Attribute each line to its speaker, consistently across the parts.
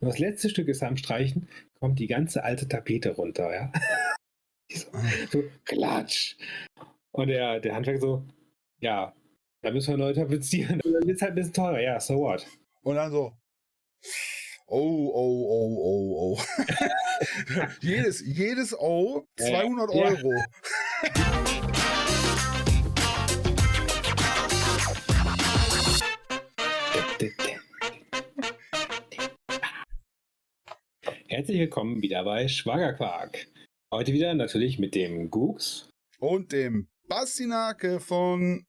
Speaker 1: Und das letzte Stück ist am Streichen, kommt die ganze alte Tapete runter, ja. so, so, klatsch. Und der, der Handwerker so, ja, da müssen wir neu tapezieren. Dann wird es halt ein bisschen teurer, ja, so what.
Speaker 2: Und dann so, oh, oh, oh, oh, oh. jedes, jedes O 200
Speaker 1: Ja.
Speaker 2: Euro.
Speaker 1: Herzlich willkommen wieder bei Schwagerquark. Heute wieder natürlich mit dem Gux.
Speaker 2: Und dem Bastinake von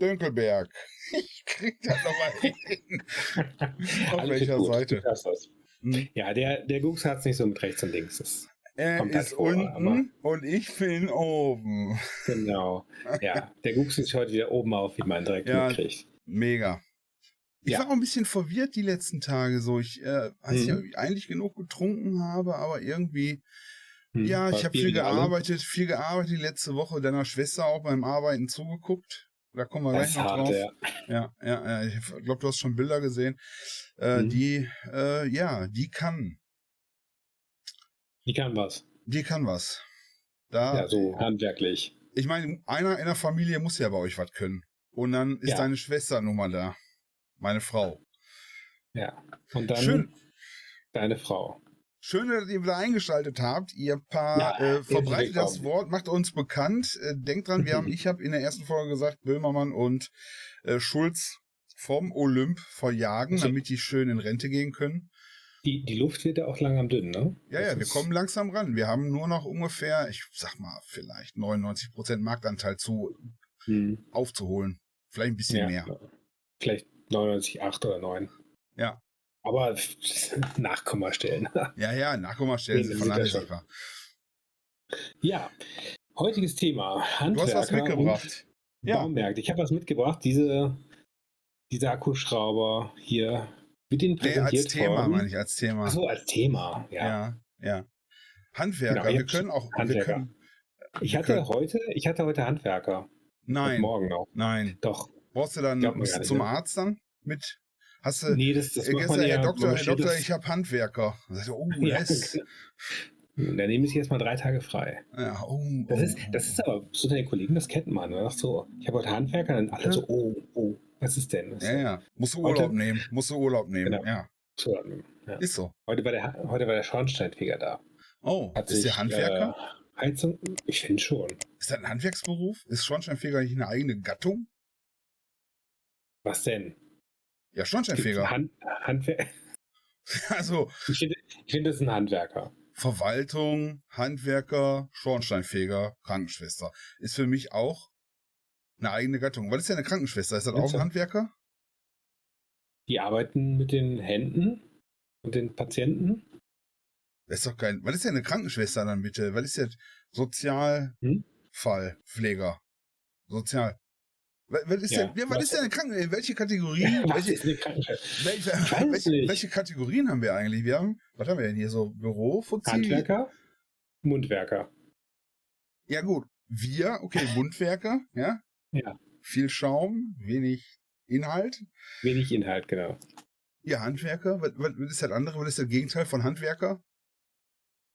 Speaker 2: Dönkelberg. Ich krieg das nochmal hin. Auf
Speaker 1: Alles
Speaker 2: welcher
Speaker 1: gut,
Speaker 2: Seite? Hm.
Speaker 1: Ja, der, der Gux hat es nicht so mit rechts und links. Das,
Speaker 2: Er
Speaker 1: Kommt halt
Speaker 2: ist
Speaker 1: vor,
Speaker 2: unten und ich bin oben.
Speaker 1: genau. Ja, der Gux ist heute wieder oben auf, wie man direkt
Speaker 2: Ja.
Speaker 1: mitkriegt.
Speaker 2: Mega. Ich
Speaker 1: Ja.
Speaker 2: war auch ein bisschen verwirrt die letzten Tage. So, ich äh, weiß
Speaker 1: Mhm.
Speaker 2: ich eigentlich genug getrunken habe, aber irgendwie,
Speaker 1: Hm,
Speaker 2: ja, ich habe viel
Speaker 1: wieder alle.
Speaker 2: gearbeitet, viel gearbeitet die letzte Woche, deiner Schwester auch beim Arbeiten zugeguckt. Da kommen wir
Speaker 1: Das
Speaker 2: gleich noch
Speaker 1: hart,
Speaker 2: drauf.
Speaker 1: ja.
Speaker 2: Ja, ja, ja, ich glaube, du hast schon Bilder gesehen. Äh,
Speaker 1: Mhm.
Speaker 2: Die, äh, ja, die kann,
Speaker 1: Wie kann was?
Speaker 2: die kann was. Da,
Speaker 1: Ja, so handwerklich.
Speaker 2: ich meine, einer in der Familie muss ja bei euch was können. Und dann ist
Speaker 1: Ja.
Speaker 2: deine Schwester nun mal da. Meine Frau.
Speaker 1: Ja. Und dann
Speaker 2: Schön.
Speaker 1: deine Frau.
Speaker 2: Schön, dass ihr wieder eingeschaltet habt. Ihr paar
Speaker 1: Ja,
Speaker 2: äh, verbreitet das. Wort, macht uns bekannt. Äh, denkt dran, wir haben, ich habe in der ersten Folge gesagt, Böhmermann und äh, Schulz vom Olymp verjagen, damit die schön in Rente gehen können.
Speaker 1: Die, die Luft wird ja auch langsam dünn, ne?
Speaker 2: Ja,
Speaker 1: Das
Speaker 2: ja, wir kommen langsam ran. Wir haben nur noch ungefähr, ich sag mal, vielleicht 99 Prozent Marktanteil zu
Speaker 1: Hm,
Speaker 2: aufzuholen. Vielleicht ein bisschen
Speaker 1: ja,
Speaker 2: mehr.
Speaker 1: Vielleicht 99,8 oder 9.
Speaker 2: Ja.
Speaker 1: Aber Nachkommastellen.
Speaker 2: Ja, ja, Nachkommastellen
Speaker 1: Nee,
Speaker 2: sind vernachlässigbar.
Speaker 1: ja. Heutiges Thema.
Speaker 2: Du
Speaker 1: Handwerker
Speaker 2: hast was mitgebracht.
Speaker 1: Und
Speaker 2: Ja.
Speaker 1: Baumärkte. Ich habe was mitgebracht. Diese, diese Akkuschrauber hier. Wird Ihnen
Speaker 2: Nee, als Thema
Speaker 1: worden.
Speaker 2: meine ich, als Thema.
Speaker 1: Achso, als Thema. Ja.
Speaker 2: Ja, ja. Handwerker,
Speaker 1: Genau,
Speaker 2: wir können auch,
Speaker 1: Handwerker.
Speaker 2: können,
Speaker 1: Ich hatte
Speaker 2: können-
Speaker 1: heute, ich hatte heute Handwerker. Und
Speaker 2: nein,
Speaker 1: morgen noch.
Speaker 2: nein.
Speaker 1: Doch.
Speaker 2: Brauchst du dann du
Speaker 1: nicht,
Speaker 2: zum
Speaker 1: ne?
Speaker 2: Arzt dann mit? Hast du
Speaker 1: Nee, das, das
Speaker 2: äh, gestern,
Speaker 1: ja.
Speaker 2: Herr Doktor, Herr Doktor, ich habe Handwerker. Sagt oh,
Speaker 1: Ja,
Speaker 2: yes.
Speaker 1: Dann nehme ich erstmal drei Tage frei.
Speaker 2: Ja, oh,
Speaker 1: Das
Speaker 2: oh,
Speaker 1: ist, das ist aber, so deine Kollegen, das kennt man. Ne? Ach so, ich habe heute Handwerker, dann alle
Speaker 2: Ja.
Speaker 1: so, oh, oh, was ist denn? Das
Speaker 2: Ja, ja. Musst du
Speaker 1: Heute-
Speaker 2: Urlaub nehmen. Musst du Urlaub nehmen.
Speaker 1: Genau.
Speaker 2: Ja,
Speaker 1: So, ja.
Speaker 2: ist so.
Speaker 1: heute, war der, heute war der Schornsteinfeger da.
Speaker 2: Oh,
Speaker 1: Hat
Speaker 2: ist
Speaker 1: sich,
Speaker 2: der Handwerker?
Speaker 1: Äh, Heizung, ich finde schon.
Speaker 2: Ist das ein Handwerksberuf? Ist Schornsteinfeger nicht eine eigene Gattung?
Speaker 1: Was denn?
Speaker 2: Ja, Schornsteinfeger.
Speaker 1: Hand, Handwer
Speaker 2: Also
Speaker 1: ich finde, ich finde, das ist ein Handwerker.
Speaker 2: Verwaltung, Handwerker, Schornsteinfeger, Krankenschwester. Ist für mich auch eine eigene Gattung. Was ist denn eine Krankenschwester? Ist das auch ein Handwerker?
Speaker 1: Die arbeiten mit den Händen und den Patienten.
Speaker 2: Das ist doch kein. Was ist denn eine Krankenschwester dann bitte? Was ist jetzt
Speaker 1: Hm?
Speaker 2: Sozialfallpfleger? Sozial. Was, was ist
Speaker 1: Ja,
Speaker 2: denn, ja, was
Speaker 1: was-
Speaker 2: ist denn eine Kranken? Welche Kategorie?
Speaker 1: Was
Speaker 2: welche, welche, welche, welche Kategorien haben wir eigentlich? Wir haben, was haben wir denn hier so? Büro, Fuzzi?
Speaker 1: Handwerker? Mundwerker.
Speaker 2: Ja gut. Wir, okay, Mundwerker, ja.
Speaker 1: Ja.
Speaker 2: Viel Schaum, wenig Inhalt.
Speaker 1: Wenig Inhalt, genau.
Speaker 2: Ihr Handwerker, was, was was ist das andere? Was ist das Gegenteil von Handwerker?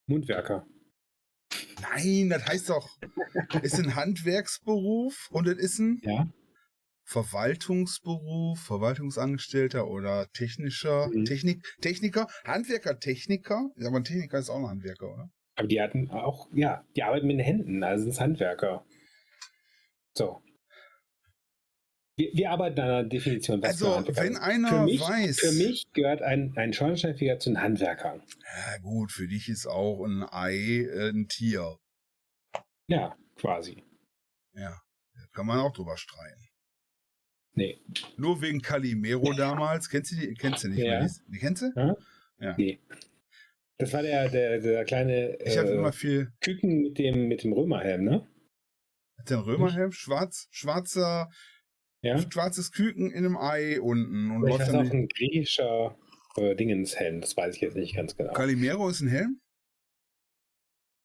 Speaker 1: Mundwerker.
Speaker 2: Nein, das heißt doch, ist ein Handwerksberuf und es ist ein
Speaker 1: Ja.
Speaker 2: Verwaltungsberuf, Verwaltungsangestellter oder technischer,
Speaker 1: Mhm.
Speaker 2: Technik, Techniker, Handwerker, Techniker. Ja, aber ein Techniker ist auch ein Handwerker, oder?
Speaker 1: Aber die hatten auch, ja, die arbeiten mit den Händen, also sind Handwerker. So. Wir, wir arbeiten an einer Definition.
Speaker 2: Also,
Speaker 1: Handwerker
Speaker 2: wenn einer
Speaker 1: für mich,
Speaker 2: weiß.
Speaker 1: Für mich gehört ein, ein Schornsteinfeger zu den Handwerkern.
Speaker 2: Ja, gut, für dich ist auch ein Ei äh, ein Tier.
Speaker 1: Ja, quasi.
Speaker 2: Ja, da kann man auch drüber streiten.
Speaker 1: Nee.
Speaker 2: Nur wegen Calimero damals. Kennst du die? Kennst du nicht?
Speaker 1: Ja.
Speaker 2: Die kennst du?
Speaker 1: Ja?
Speaker 2: Ja.
Speaker 1: Nee. Das war der, der, der kleine
Speaker 2: Ich
Speaker 1: äh,
Speaker 2: immer viel.
Speaker 1: Küken mit dem, mit dem Römerhelm, ne?
Speaker 2: Der einen Römerhelm? Schwarz, schwarzer,
Speaker 1: Ja.
Speaker 2: schwarzes Küken in einem Ei unten und dann
Speaker 1: es auch ein griechischer äh, Dingenshelm, das weiß ich jetzt nicht ganz genau.
Speaker 2: Calimero ist ein Helm?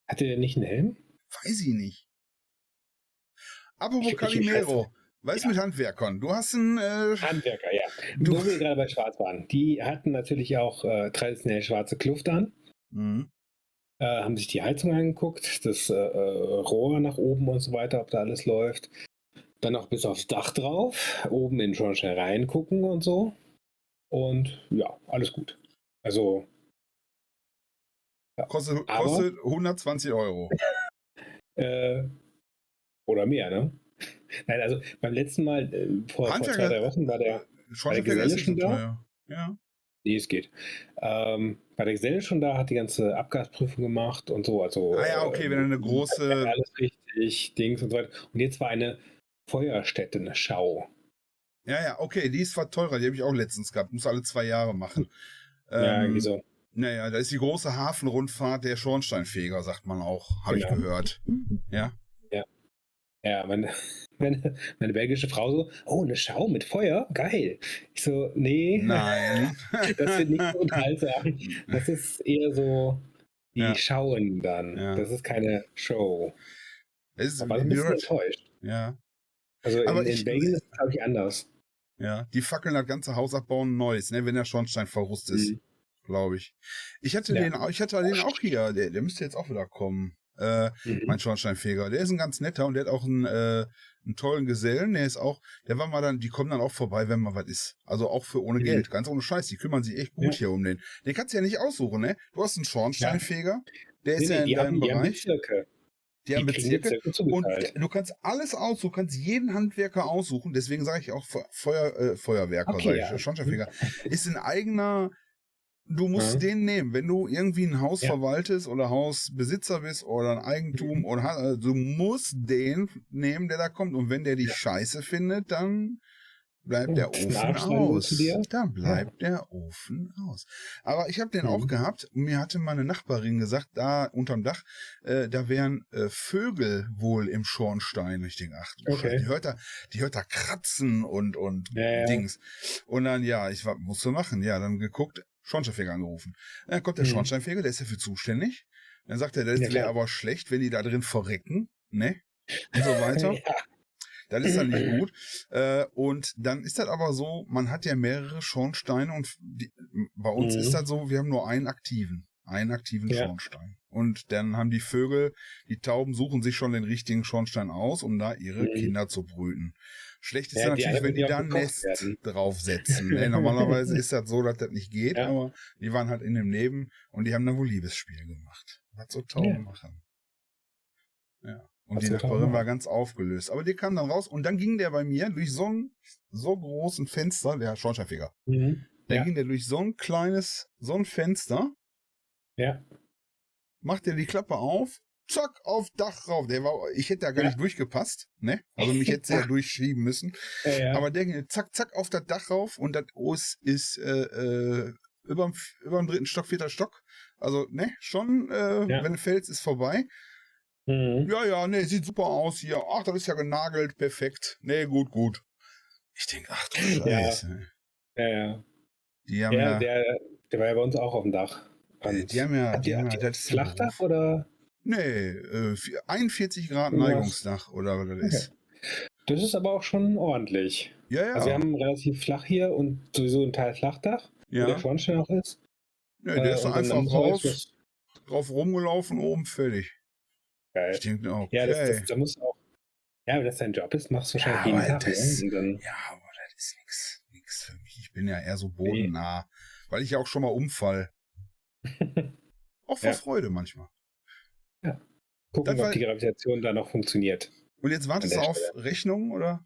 Speaker 1: Hatte der nicht einen Helm?
Speaker 2: Weiß ich nicht. Apropos
Speaker 1: Ich- ich- ich
Speaker 2: Calimero. Was ist
Speaker 1: Ja.
Speaker 2: mit Handwerkern? Du hast einen, äh,
Speaker 1: Handwerker, ja. Du, wo wir gerade bei Schwarz waren, die hatten natürlich auch äh, traditionell schwarze Kluft an.
Speaker 2: Mhm.
Speaker 1: Äh, haben sich die Heizung angeguckt, das äh, äh, Rohr nach oben und so weiter, ob da alles läuft. Dann noch bis aufs Dach drauf, oben in den Schornstein reingucken und so. Und ja, alles gut. Also.
Speaker 2: Ja. Kostet,
Speaker 1: Aber-
Speaker 2: kostet 120 Euro.
Speaker 1: Äh, oder mehr, ne? Nein, also beim letzten Mal, äh, vor, vor zwei, drei Wochen war der.
Speaker 2: Schornsteinfeger ist
Speaker 1: Geselle schon da?
Speaker 2: teuer. Ja.
Speaker 1: Nee, es geht. Ähm, bei der Geselle schon da, hat die ganze Abgasprüfung gemacht und so. Also,
Speaker 2: Ah ja, okay, wenn er eine große-
Speaker 1: Alles richtig, Dings und so weiter. Und jetzt war eine Feuerstätte, eine Schau.
Speaker 2: ja, ja, okay, die ist zwar teurer, die habe ich auch letztens gehabt. Muss alle zwei Jahre machen.
Speaker 1: ja,
Speaker 2: Ähm,
Speaker 1: irgendwie so.
Speaker 2: Naja, da ist die große Hafenrundfahrt der Schornsteinfeger, sagt man auch. Habe ich
Speaker 1: Genau.
Speaker 2: gehört. Ja.
Speaker 1: Ja, meine, meine, meine belgische Frau so, oh, eine Schau mit Feuer, geil. Ich so, nee,
Speaker 2: Nein.
Speaker 1: das wird nicht so unterhaltsam. Das ist eher so, die
Speaker 2: Ja.
Speaker 1: schauen dann.
Speaker 2: Ja.
Speaker 1: Das ist keine Show.
Speaker 2: es ist,
Speaker 1: ich ein bisschen enttäuscht.
Speaker 2: ja,
Speaker 1: Also
Speaker 2: Aber
Speaker 1: in, in
Speaker 2: ich-
Speaker 1: Belgien ist es, glaube ich, anders.
Speaker 2: ja. Die fackeln das ganze Haus abbauen Neues, ne, wenn der Schornstein verrust ist,
Speaker 1: Mhm.
Speaker 2: glaube ich. Ich hatte
Speaker 1: Ja.
Speaker 2: den, auch- ich hatte den auch hier, der, der müsste jetzt auch wieder kommen. Äh,
Speaker 1: Mhm.
Speaker 2: mein Schornsteinfeger. Der ist ein ganz netter und der hat auch einen, äh, einen tollen Gesellen. Der ist auch, der war mal dann, die kommen dann auch vorbei, wenn mal was ist. Also auch für ohne
Speaker 1: Mhm.
Speaker 2: Geld, ganz ohne Scheiß. Die kümmern sich echt gut
Speaker 1: Ja.
Speaker 2: hier um den. Den kannst du ja nicht aussuchen, ne? Du hast einen Schornsteinfeger, der ist
Speaker 1: Nee,
Speaker 2: ja in deinem
Speaker 1: haben, die haben
Speaker 2: Bereich.
Speaker 1: Bezirke.
Speaker 2: Die haben Bezirke. Und du kannst alles aussuchen, du kannst jeden Handwerker aussuchen. Deswegen sage ich auch Fe- Feuer, äh, Feuerwerker,
Speaker 1: Okay,
Speaker 2: sage
Speaker 1: ja.
Speaker 2: ich, Schornsteinfeger. Ist ein eigener, du musst
Speaker 1: Ja.
Speaker 2: den nehmen. Wenn du irgendwie ein Haus
Speaker 1: Ja.
Speaker 2: verwaltest oder Hausbesitzer bist oder ein Eigentum oder ha- also du musst den nehmen, der da kommt. Und wenn der die
Speaker 1: Ja.
Speaker 2: Scheiße findet, dann bleibt der
Speaker 1: Und
Speaker 2: Ofen
Speaker 1: Nachschneiden
Speaker 2: aus. Dann bleibt der Ofen aus. Aber ich habe den
Speaker 1: Mhm.
Speaker 2: auch gehabt mir hatte meine Nachbarin gesagt, da unterm Dach, äh, da wären äh, Vögel wohl im Schornstein. Ich denke, ach,
Speaker 1: Okay.
Speaker 2: Die hört da, die hört da kratzen und und
Speaker 1: Ja, ja.
Speaker 2: Dings. Und dann ja, ich war, musste machen. Ja, dann geguckt, Schornsteinfeger angerufen. Dann kommt der
Speaker 1: Mhm.
Speaker 2: Schornsteinfeger, der ist dafür zuständig. Dann sagt er, das
Speaker 1: Ja,
Speaker 2: wäre aber schlecht, wenn die da drin verrecken, ne? Und so weiter.
Speaker 1: Ja.
Speaker 2: Das ist dann nicht gut. Äh, und dann ist das aber so, man hat ja mehrere Schornsteine und die, bei uns
Speaker 1: Mhm.
Speaker 2: ist das so, wir haben nur einen aktiven, einen aktiven
Speaker 1: Ja.
Speaker 2: Schornstein. Und dann haben die Vögel, die Tauben suchen sich schon den richtigen Schornstein aus, um da ihre
Speaker 1: Mhm.
Speaker 2: Kinder zu brüten. Schlecht ist
Speaker 1: Ja, die
Speaker 2: natürlich, wenn die da ein Nest
Speaker 1: werden.
Speaker 2: draufsetzen. ne? Normalerweise ist das so, dass das nicht geht,
Speaker 1: Ja.
Speaker 2: aber die waren halt in dem Leben und die haben dann wohl Liebesspiel gemacht. Was so Tauben
Speaker 1: Ja.
Speaker 2: machen. Ja. Und
Speaker 1: Was
Speaker 2: die Nachbarin war ganz aufgelöst. Aber die kam dann raus und dann ging der bei mir durch so ein so großen Fenster, der Schornsteinfeger.
Speaker 1: Mhm.
Speaker 2: Dann
Speaker 1: Ja.
Speaker 2: ging der durch so ein kleines, so ein Fenster,
Speaker 1: Ja.
Speaker 2: macht er die Klappe auf, zack, auf Dach rauf. Der war, ich hätte da gar
Speaker 1: Ja.
Speaker 2: nicht durchgepasst, ne? Also mich hätte er ja durchschieben müssen.
Speaker 1: Ja, ja.
Speaker 2: Aber der ging zack, zack auf das Dach rauf und das ist, ist äh, äh, über dem dritten Stock, vierter Stock. Also, ne, schon, äh, wenn du fällst, ist vorbei.
Speaker 1: Mhm.
Speaker 2: Ja, ja, ne, sieht super aus hier. Ach, das ist ja genagelt, perfekt. Ne, gut, gut. Ich denke, ach du. Scheiße.
Speaker 1: ja, ja.
Speaker 2: Die haben
Speaker 1: Ja, der, der war ja bei uns auch auf dem Dach.
Speaker 2: äh,
Speaker 1: Und
Speaker 2: die haben ja, die
Speaker 1: ihr,
Speaker 2: haben ja das ja
Speaker 1: Flachdach oder?
Speaker 2: Nee, äh, vier- 41 Grad
Speaker 1: Irgendwas.
Speaker 2: Neigungsdach oder was das
Speaker 1: Okay.
Speaker 2: ist.
Speaker 1: Das ist aber auch schon ordentlich.
Speaker 2: Ja, ja.
Speaker 1: Also wir haben relativ flach hier und sowieso ein Teil Flachdach, wo der
Speaker 2: ja.
Speaker 1: Schornstein auch ist.
Speaker 2: Nee, der
Speaker 1: Äh,
Speaker 2: ist einfach
Speaker 1: was-
Speaker 2: drauf rumgelaufen, oben fertig.
Speaker 1: Geil.
Speaker 2: Denke, okay.
Speaker 1: Ja, das, das, da muss auch. Ja, wenn das dein Job ist, machst du wahrscheinlich
Speaker 2: Ja,
Speaker 1: jeden Tag.
Speaker 2: das- Ja, aber das ist nix, nix für mich. Ich bin ja eher so bodennah, weil ich ja auch schon mal umfall. Auch vor
Speaker 1: Ja.
Speaker 2: Freude manchmal.
Speaker 1: Gucken, ob die Gravitation da noch funktioniert.
Speaker 2: Und jetzt wartest du auf Rechnung, oder?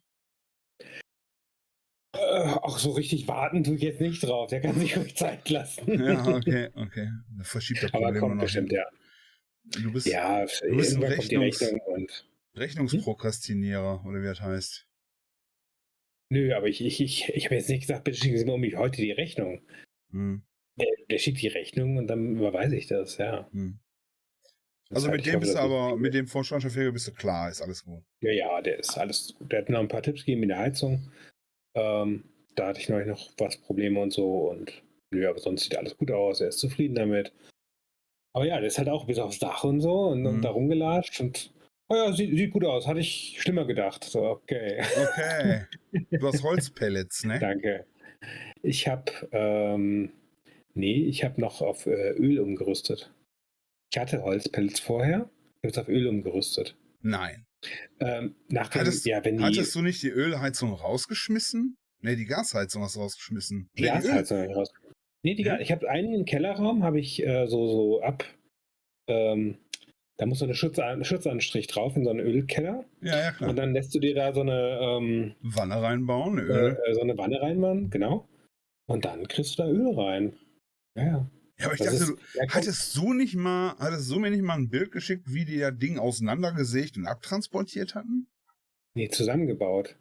Speaker 1: Äh, auch so richtig warten tue ich jetzt nicht drauf. Der kann sich ruhig Zeit lassen.
Speaker 2: Ja, okay, okay. Dann verschiebt das
Speaker 1: Aber
Speaker 2: Problem
Speaker 1: kommt
Speaker 2: noch
Speaker 1: bestimmt,
Speaker 2: hin.
Speaker 1: ja.
Speaker 2: Du bist
Speaker 1: Ja,
Speaker 2: bist ein Rechnungs-
Speaker 1: Rechnung und.
Speaker 2: Rechnungsprokrastinierer, oder wie das heißt.
Speaker 1: Nö, aber ich, ich, ich, ich habe jetzt nicht gesagt, bitte schicken Sie mir um mich heute die Rechnung.
Speaker 2: Hm,
Speaker 1: Der, der schickt die Rechnung und dann überweise ich das, ja.
Speaker 2: hm. Also mit dem bist du aber, mit dem Vorstandschaffer bist du klar, ist alles gut.
Speaker 1: Ja, ja, der ist alles gut. Der hat noch ein paar Tipps gegeben in der Heizung. Ähm, da hatte ich neulich noch was Probleme und so und nö, aber sonst sieht alles gut aus. Er ist zufrieden damit. Aber ja, der ist halt auch bis aufs Dach und so und,
Speaker 2: Mhm.
Speaker 1: und da rumgelatscht und oh ja, sieht, sieht gut aus. Hatte ich schlimmer gedacht. So, okay.
Speaker 2: Okay. du hast Holzpellets, ne?
Speaker 1: Danke. Ich habe, ähm, nee, ich habe noch auf äh, Öl umgerüstet. Ich hatte Holzpelz vorher, ich habe jetzt auf Öl umgerüstet.
Speaker 2: Nein.
Speaker 1: Ähm, nach dem,
Speaker 2: Hattest,
Speaker 1: ja, wenn die
Speaker 2: hattest du nicht die Ölheizung rausgeschmissen? Nee, die Gasheizung hast du rausgeschmissen.
Speaker 1: die
Speaker 2: nee, die
Speaker 1: Gasheizung hab ich raus. Nee, die
Speaker 2: Ja?
Speaker 1: Ga- ich habe einen Kellerraum, habe ich äh, so, so ab, ähm, da muss so eine Schutz Schutzanstrich drauf in so einen Ölkeller
Speaker 2: Ja, ja, klar.
Speaker 1: und dann lässt du dir da so eine, ähm,
Speaker 2: Wanne reinbauen,
Speaker 1: äh,
Speaker 2: Öl.
Speaker 1: äh, so eine Wanne reinmachen, genau. Und dann kriegst du da Öl rein. Ja, ja.
Speaker 2: Ja, aber ich
Speaker 1: Das
Speaker 2: dachte,
Speaker 1: ist-
Speaker 2: du,
Speaker 1: ja,
Speaker 2: hattest du nicht mal, hattest du mir nicht mal ein Bild geschickt, wie die das Ding auseinandergesägt und abtransportiert hatten?
Speaker 1: nee, zusammengebaut.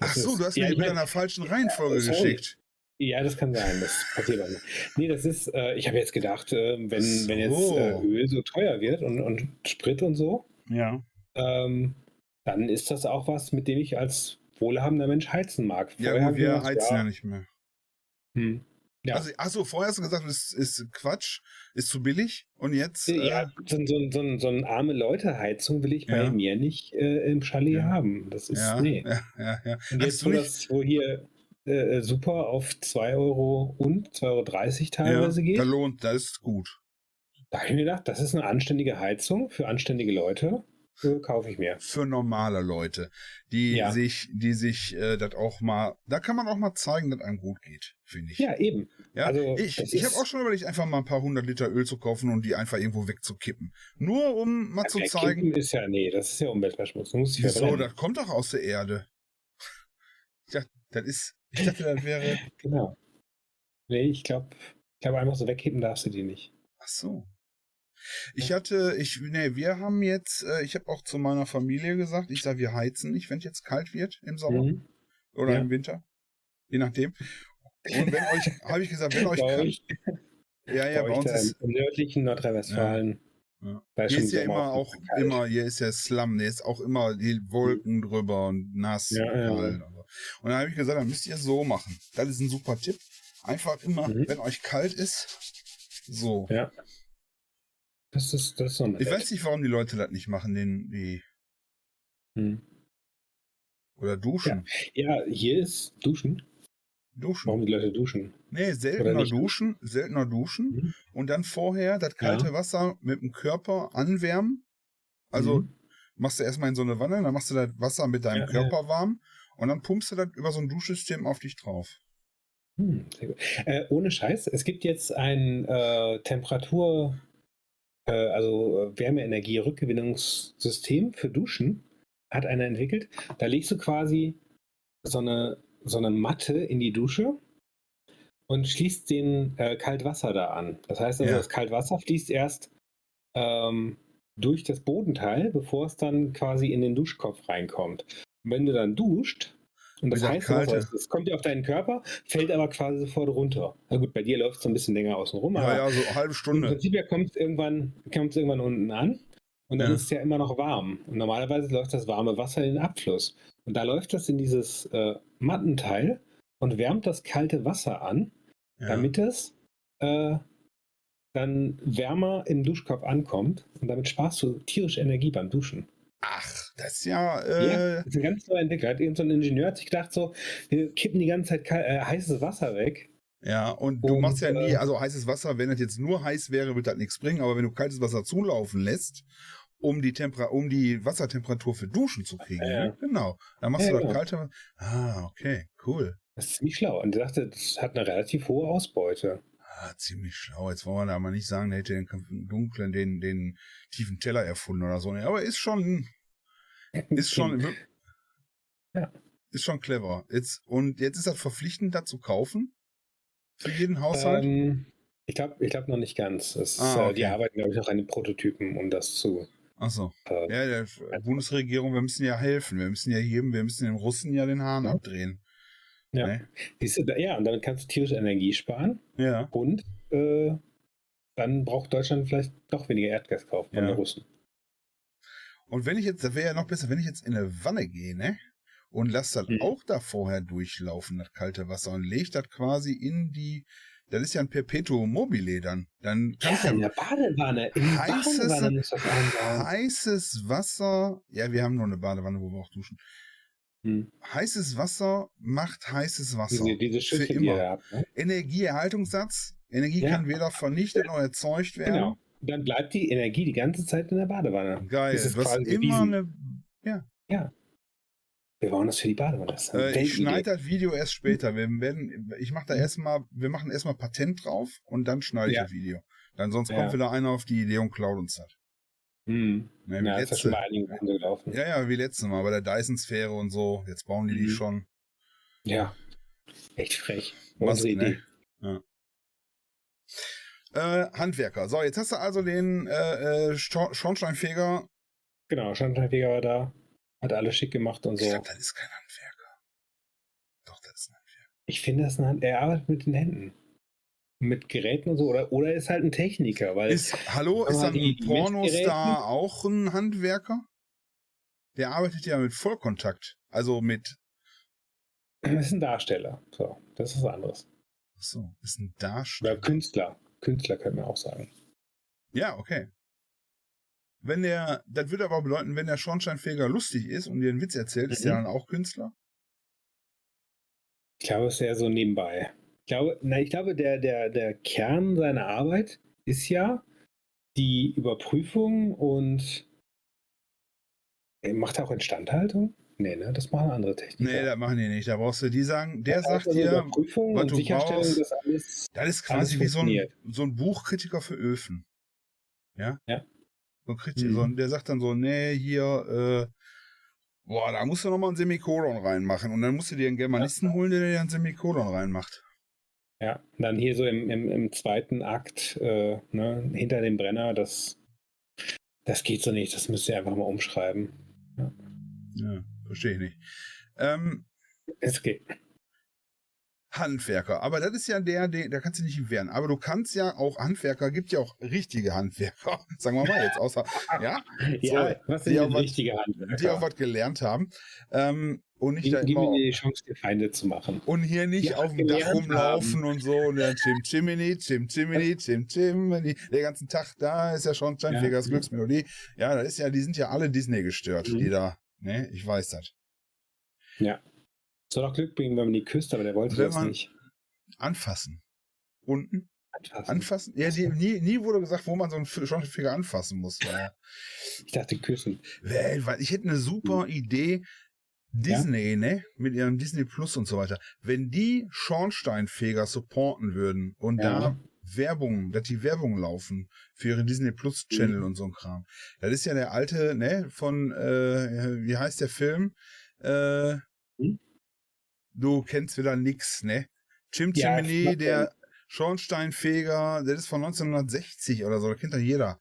Speaker 2: Ach
Speaker 1: Das
Speaker 2: so,
Speaker 1: ist-
Speaker 2: du hast
Speaker 1: ja,
Speaker 2: mir die in der falschen Reihenfolge
Speaker 1: sorry.
Speaker 2: geschickt.
Speaker 1: Ja, das kann sein. Das passiert auch nicht. Nee, das ist, äh, ich habe jetzt gedacht, äh, wenn,
Speaker 2: So.
Speaker 1: wenn jetzt äh, Öl so teuer wird und, und Sprit und so,
Speaker 2: Ja.
Speaker 1: ähm, dann ist das auch was, mit dem ich als wohlhabender Mensch heizen mag.
Speaker 2: Ja,
Speaker 1: Vorher
Speaker 2: gut,
Speaker 1: ich
Speaker 2: wir heizen ja
Speaker 1: ja,
Speaker 2: nicht mehr.
Speaker 1: hm, ja.
Speaker 2: Also, achso, vorher hast du gesagt, es ist Quatsch, ist zu billig und jetzt. Äh,
Speaker 1: ja, so, so, so, so eine arme Leute-Heizung will ich bei
Speaker 2: Ja.
Speaker 1: mir nicht äh, im Chalet
Speaker 2: Ja.
Speaker 1: haben. Das ist,
Speaker 2: ja,
Speaker 1: nee.
Speaker 2: ja, ja, ja.
Speaker 1: Und jetzt, wo das, wo hier äh, super auf 2 Euro und 2,30 Euro teilweise
Speaker 2: ja,
Speaker 1: geht,
Speaker 2: da lohnt, das ist gut.
Speaker 1: Da habe ich mir gedacht, das ist eine anständige Heizung für anständige Leute. Kaufe ich mir.
Speaker 2: Für normale Leute, die
Speaker 1: Ja.
Speaker 2: sich, die sich äh, das auch mal, da kann man auch mal zeigen, dass einem gut geht, finde ich.
Speaker 1: Ja, eben.
Speaker 2: Ja,
Speaker 1: also,
Speaker 2: ich, ich habe auch schon überlegt, einfach mal ein paar hundert Liter Öl zu kaufen und die einfach irgendwo wegzukippen. Nur um mal zu
Speaker 1: Der
Speaker 2: zeigen,
Speaker 1: Kippen ist ja, nee, das ist ja Umweltverschmutzung. Muss ich
Speaker 2: wieso,
Speaker 1: verbrennen.
Speaker 2: das kommt doch aus der Erde. Ich dachte, das ist, ich dachte, das wäre,
Speaker 1: Genau. Nee, ich glaube, ich glaube, einfach so wegkippen darfst du die nicht.
Speaker 2: ach so. Ich hatte, ich, nee, wir haben jetzt, äh, ich habe auch zu meiner Familie gesagt, ich sage, wir heizen nicht, wenn es jetzt kalt wird im Sommer
Speaker 1: Mhm.
Speaker 2: oder
Speaker 1: Ja.
Speaker 2: im Winter. Je nachdem. Und wenn euch, habe ich gesagt, wenn euch kalt, ja, ja,
Speaker 1: bei
Speaker 2: bei uns ist,
Speaker 1: im nördlichen Nordrhein-Westfalen.
Speaker 2: Ja.
Speaker 1: Ist
Speaker 2: Hier ist ja immer auch,
Speaker 1: kalt.
Speaker 2: immer, hier ist ja Slum, hier ist auch immer die Wolken drüber und nass
Speaker 1: Ja,
Speaker 2: und
Speaker 1: ja.
Speaker 2: kalt. Und, so. und dann habe ich gesagt, dann müsst ihr es so machen. Das ist ein super Tipp. Einfach immer,
Speaker 1: Mhm.
Speaker 2: wenn euch kalt ist, so.
Speaker 1: Ja. Das ist, das ist so
Speaker 2: Ich weiß nicht, warum die Leute das nicht machen, den, die,
Speaker 1: Hm.
Speaker 2: oder duschen.
Speaker 1: Ja, hier ist Duschen.
Speaker 2: Duschen.
Speaker 1: Warum die Leute duschen?
Speaker 2: Nee, seltener duschen, seltener duschen
Speaker 1: Mhm.
Speaker 2: und dann vorher das kalte
Speaker 1: Ja.
Speaker 2: Wasser mit dem Körper anwärmen. Also
Speaker 1: Mhm.
Speaker 2: machst du erstmal in so eine Wanne, dann machst du das Wasser mit deinem
Speaker 1: Ja, ja.
Speaker 2: Körper warm und dann pumpst du das über so ein Duschsystem auf dich drauf.
Speaker 1: Hm, sehr gut. Äh, ohne Scheiß, es gibt jetzt ein äh, Temperatur, also äh, Wärmeenergie-Rückgewinnungssystem für Duschen, hat einer entwickelt. Da legst du quasi so eine, so eine Matte in die Dusche und schließt den äh, Kaltwasser da an. Das heißt also,
Speaker 2: Ja.
Speaker 1: das Kaltwasser fließt erst ähm, durch das Bodenteil, bevor es dann quasi in den Duschkopf reinkommt. Und wenn du dann duscht, und das heißt,
Speaker 2: kalte.
Speaker 1: es kommt ja auf deinen Körper, fällt aber quasi sofort runter. Na gut, bei dir läuft es so ein bisschen länger außen rum,
Speaker 2: Ja, ja, so eine halbe
Speaker 1: im
Speaker 2: Stunde.
Speaker 1: Prinzip ja kommt es irgendwann, kommt's irgendwann unten an und dann
Speaker 2: Ja.
Speaker 1: ist es ja immer noch warm. Und normalerweise läuft das warme Wasser in den Abfluss. Und da läuft das in dieses äh, Mattenteil und wärmt das kalte Wasser an,
Speaker 2: Ja.
Speaker 1: damit es äh, dann wärmer im Duschkopf ankommt. Und damit sparst du tierische Energie beim Duschen.
Speaker 2: Ach, das ist ja,
Speaker 1: Ja,
Speaker 2: äh,
Speaker 1: das ist ein ganz neuer Entwickler. Hat irgend so ein Ingenieur hat sich gedacht, so, wir kippen die ganze Zeit äh, heißes Wasser weg.
Speaker 2: ja, und du
Speaker 1: Und,
Speaker 2: machst ja nie,
Speaker 1: äh,
Speaker 2: also heißes Wasser, wenn das jetzt nur heiß wäre, wird das nichts bringen, aber wenn du kaltes Wasser zulaufen lässt, um die Temper um die Wassertemperatur für Duschen zu kriegen,
Speaker 1: Ja, ja.
Speaker 2: ne? genau, dann machst
Speaker 1: Ja,
Speaker 2: du das
Speaker 1: genau.
Speaker 2: kalte Wasser. Ah, okay, cool.
Speaker 1: Das ist ziemlich schlau. Und er sagte, das hat eine relativ hohe Ausbeute.
Speaker 2: Ah, ziemlich schlau. Jetzt wollen wir da mal nicht sagen, der hätte den dunklen, den, den tiefen Teller erfunden oder so. Aber ist schon, ist schon,
Speaker 1: Ja.
Speaker 2: ist schon clever. Jetzt, und jetzt ist das verpflichtend, das zu kaufen? Für jeden Haushalt?
Speaker 1: Ähm, ich glaube ich glaub noch nicht ganz. Es,
Speaker 2: Ah,
Speaker 1: äh,
Speaker 2: okay.
Speaker 1: Die arbeiten, glaube ich, noch an den Prototypen, um das zu.
Speaker 2: Achso.
Speaker 1: Äh,
Speaker 2: Ja, der Bundesregierung, wir müssen ja helfen. Wir müssen ja jedem, wir müssen den Russen ja den Hahn
Speaker 1: Ja.
Speaker 2: abdrehen.
Speaker 1: Ja.
Speaker 2: Ne?
Speaker 1: Siehst du, da- ja, und damit kannst du tierische Energie sparen
Speaker 2: Ja.
Speaker 1: und äh, dann braucht Deutschland vielleicht doch weniger Erdgas kaufen von
Speaker 2: Ja.
Speaker 1: den Russen.
Speaker 2: Und wenn ich jetzt, das wäre ja noch besser, wenn ich jetzt in eine Wanne gehe, ne? Und lass das
Speaker 1: Mhm.
Speaker 2: auch da vorher durchlaufen, das kalte Wasser, und leg das quasi in die, das ist ja ein Perpetuum mobile dann. Dann kann ich ja
Speaker 1: in der Badewanne. In der
Speaker 2: Heißes-
Speaker 1: Badewanne muss das
Speaker 2: heißes Wasser, ja, wir haben nur eine Badewanne, wo wir auch duschen. Hm. Heißes Wasser macht heißes Wasser.
Speaker 1: Diese, diese Schüssel, Für immer. Die habt,
Speaker 2: ne? Energieerhaltungssatz. Energie ja. kann weder vernichtet noch erzeugt werden. Genau.
Speaker 1: Dann bleibt die Energie die ganze Zeit in der Badewanne.
Speaker 2: Geil. Das ist hast immer eine. Ja.
Speaker 1: Ja. Wir bauen das für die Badewanne.
Speaker 2: Äh, ich schneide das Video erst später. Wir werden, ich mache da hm. erstmal, wir machen erstmal Patent drauf und dann schneide ich ja. das Video. Dann sonst kommt ja. wieder einer auf die Idee und klaut uns das.
Speaker 1: Hm. Ja, ja letzte, ist ja.
Speaker 2: Ja, wie letztes Mal bei der Dyson-Sphäre und so. Jetzt bauen die mhm. die schon.
Speaker 1: Ja. Echt frech. Was, Idee.
Speaker 2: Ne? Ja. Äh, Handwerker. So, jetzt hast du also den äh, äh Schornsteinfeger.
Speaker 1: Genau, Schornsteinfeger war da. Hat alles schick gemacht und so.
Speaker 2: Ich glaube, das ist kein Handwerker. Doch, das ist ein Handwerker.
Speaker 1: Ich finde, das ist ein Hand er arbeitet mit den Händen mit Geräten und so oder, oder ist halt ein Techniker. Weil
Speaker 2: ist, hallo, ist dann ein Pornostar auch ein Handwerker? Der arbeitet ja mit Vollkontakt, also mit.
Speaker 1: Das ist ein Darsteller. So, das ist was anderes.
Speaker 2: Ach so, ist ein Darsteller. Oder
Speaker 1: Künstler. Künstler können wir auch sagen.
Speaker 2: Ja, okay. Wenn der, das würde aber bedeuten, wenn der Schornsteinfeger lustig ist und dir einen Witz erzählt, mhm. ist der mhm. dann auch Künstler?
Speaker 1: Ich glaube, es ist eher so nebenbei. Ich glaube, na, ich glaube der, der, der Kern seiner Arbeit ist ja die Überprüfung und äh, macht er auch Instandhaltung? Nee, ne? Das machen andere Techniker.
Speaker 2: Nee, das machen die nicht. Da brauchst du die sagen, der das sagt also dir, was du brauchst. Das, alles, das ist quasi wie so ein, so ein Buchkritiker für Öfen. Ja?
Speaker 1: Ja.
Speaker 2: So ein Kritiker, mhm. so, der sagt dann so, nee, hier, äh, boah, da musst du nochmal ein Semikolon reinmachen. Und dann musst du dir einen Germanisten ja. holen, der dir ein Semikolon reinmacht.
Speaker 1: Ja, dann hier so im, im, im zweiten Akt, äh, ne, hinter dem Brenner, das, das geht so nicht, das müsst ihr einfach mal umschreiben.
Speaker 2: Ja, ja verstehe ich nicht. Ähm,
Speaker 1: es geht.
Speaker 2: Handwerker, aber das ist ja der, der, da kannst du nicht wehren. Aber du kannst ja auch Handwerker, gibt ja auch richtige Handwerker, sagen wir mal jetzt, außer, ja,
Speaker 1: ja so, was sind richtige Handwerker?
Speaker 2: Die auch was gelernt haben. Ähm, und nicht da
Speaker 1: immer, die Chance, die Feinde zu machen.
Speaker 2: Und hier nicht auf dem Dach rumlaufen haben. und so und dann Chim Chimini, Chim Chimini, Chim Chimini, der ganzen Tag da ist ja schon Steinfegers ja. Glücksmelodie. Ja, das ist ja, die sind ja alle Disney gestört, mhm. die da, ne, ich weiß das.
Speaker 1: Ja. Soll auch Glück bringen, wenn man die küsst, aber der wollte wenn das nicht.
Speaker 2: Anfassen. Unten? Anfassen. Anfassen? Ja, die, nie, nie wurde gesagt, wo man so einen Schornsteinfeger anfassen muss.
Speaker 1: ich dachte küssen.
Speaker 2: Ich hätte eine super mhm. Idee, Disney, ja? ne, mit ihrem Disney Plus und so weiter, wenn die Schornsteinfeger supporten würden und ja. da Werbung, dass die Werbung laufen für ihre Disney Plus Channel mhm. und so ein Kram. Das ist ja der alte, ne, von, äh, wie heißt der Film? Äh, mhm. Du kennst wieder nix, ne? Jim ja, Chimney, der Schornsteinfeger, der ist von 1960 oder so, da kennt ja jeder.